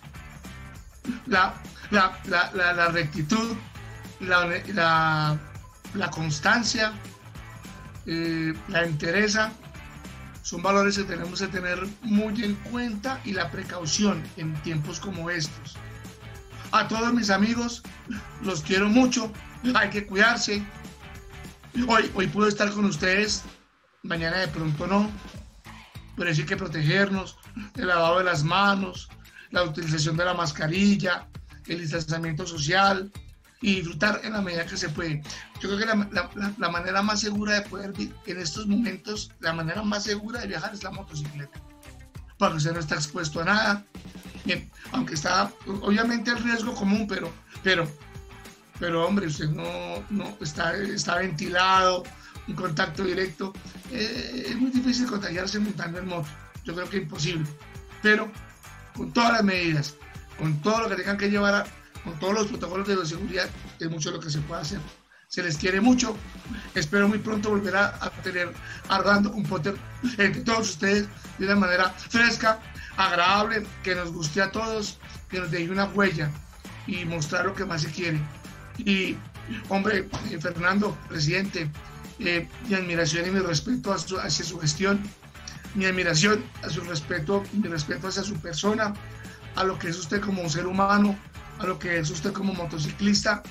la la, rectitud, la, constancia, eh, la entereza, son valores que tenemos que tener muy en cuenta y la precaución en tiempos como estos. A todos mis amigos, los quiero mucho, hay que cuidarse. Hoy, hoy puedo estar con ustedes, mañana de pronto no, pero sí hay que protegernos, el lavado de las manos, la utilización de la mascarilla, el distanciamiento social y disfrutar en la medida que se puede. Yo creo que la, manera más segura de poder en estos momentos, la manera más segura de viajar es la motocicleta, porque usted no está expuesto a nada, Bien, aunque está obviamente el riesgo común, pero, pero, pero hombre, usted no, no está, está ventilado, un contacto directo, eh, es muy difícil contagiarse montando en moto, yo creo que imposible, pero con todas las medidas, con todo lo que tengan que llevar, con todos los protocolos de seguridad, es mucho lo que se puede hacer. Se les quiere mucho. Espero muy pronto volver a, tener ardando un Potter entre todos ustedes de una manera fresca, agradable, que nos guste a todos, que nos deje una huella y mostrar lo que más se quiere. Y, hombre, eh, Fernando, presidente, eh, mi admiración y mi respeto hacia su gestión, mi admiración, a su respeto, mi respeto hacia su persona, a lo que es usted como un ser humano, a lo que es usted como motociclista,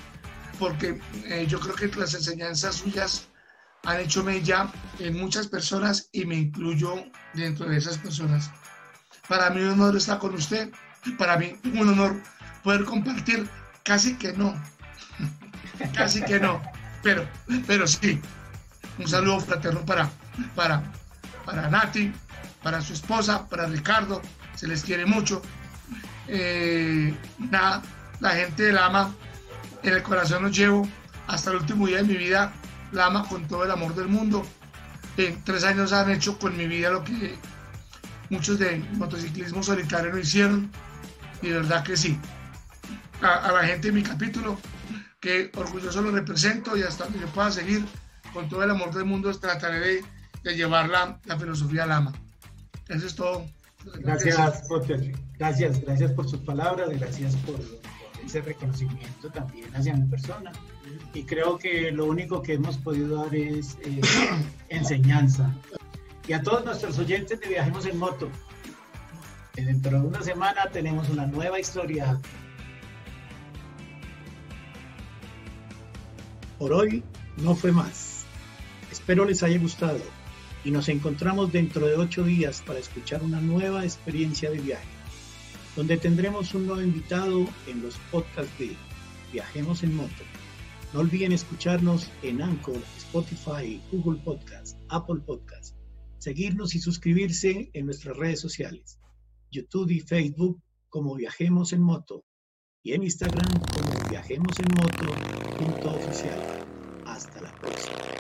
porque eh, yo creo que las enseñanzas suyas han hecho mella en muchas personas y me incluyo dentro de esas personas. Para mí un honor estar con usted, para mí un honor poder compartir, casi que no, casi que no, pero, pero sí, un saludo fraterno para, para, para Nati, para su esposa, para Ricardo, se les quiere mucho. Eh, nada, la gente del AMA, en el corazón los llevo hasta el último día de mi vida, la AMA con todo el amor del mundo. En tres años han hecho con mi vida lo que muchos de motociclismo solitario no hicieron, y de verdad que sí. A, la gente de mi capítulo, que orgulloso lo represento y hasta donde yo pueda seguir con todo el amor del mundo, trataré de, de llevar la, la filosofía al AMA. Eso es todo. Gracias. Gracias, gracias por sus palabras, gracias por, ese reconocimiento también hacia mi persona. Y creo que lo único que hemos podido dar es eh, enseñanza. Y a todos nuestros oyentes de Viajemos en Moto, dentro de una semana tenemos una nueva historia. Por hoy no fue más. Espero les haya gustado y nos encontramos dentro de ocho días para escuchar una nueva experiencia de viaje, donde tendremos un nuevo invitado en los podcasts de Viajemos en Moto. No olviden escucharnos en Anchor, Spotify, Google Podcast, Apple Podcast, seguirnos y suscribirse en nuestras redes sociales, YouTube y Facebook como Viajemos en Moto y en Instagram como Viajemos en Moto. Hasta la próxima.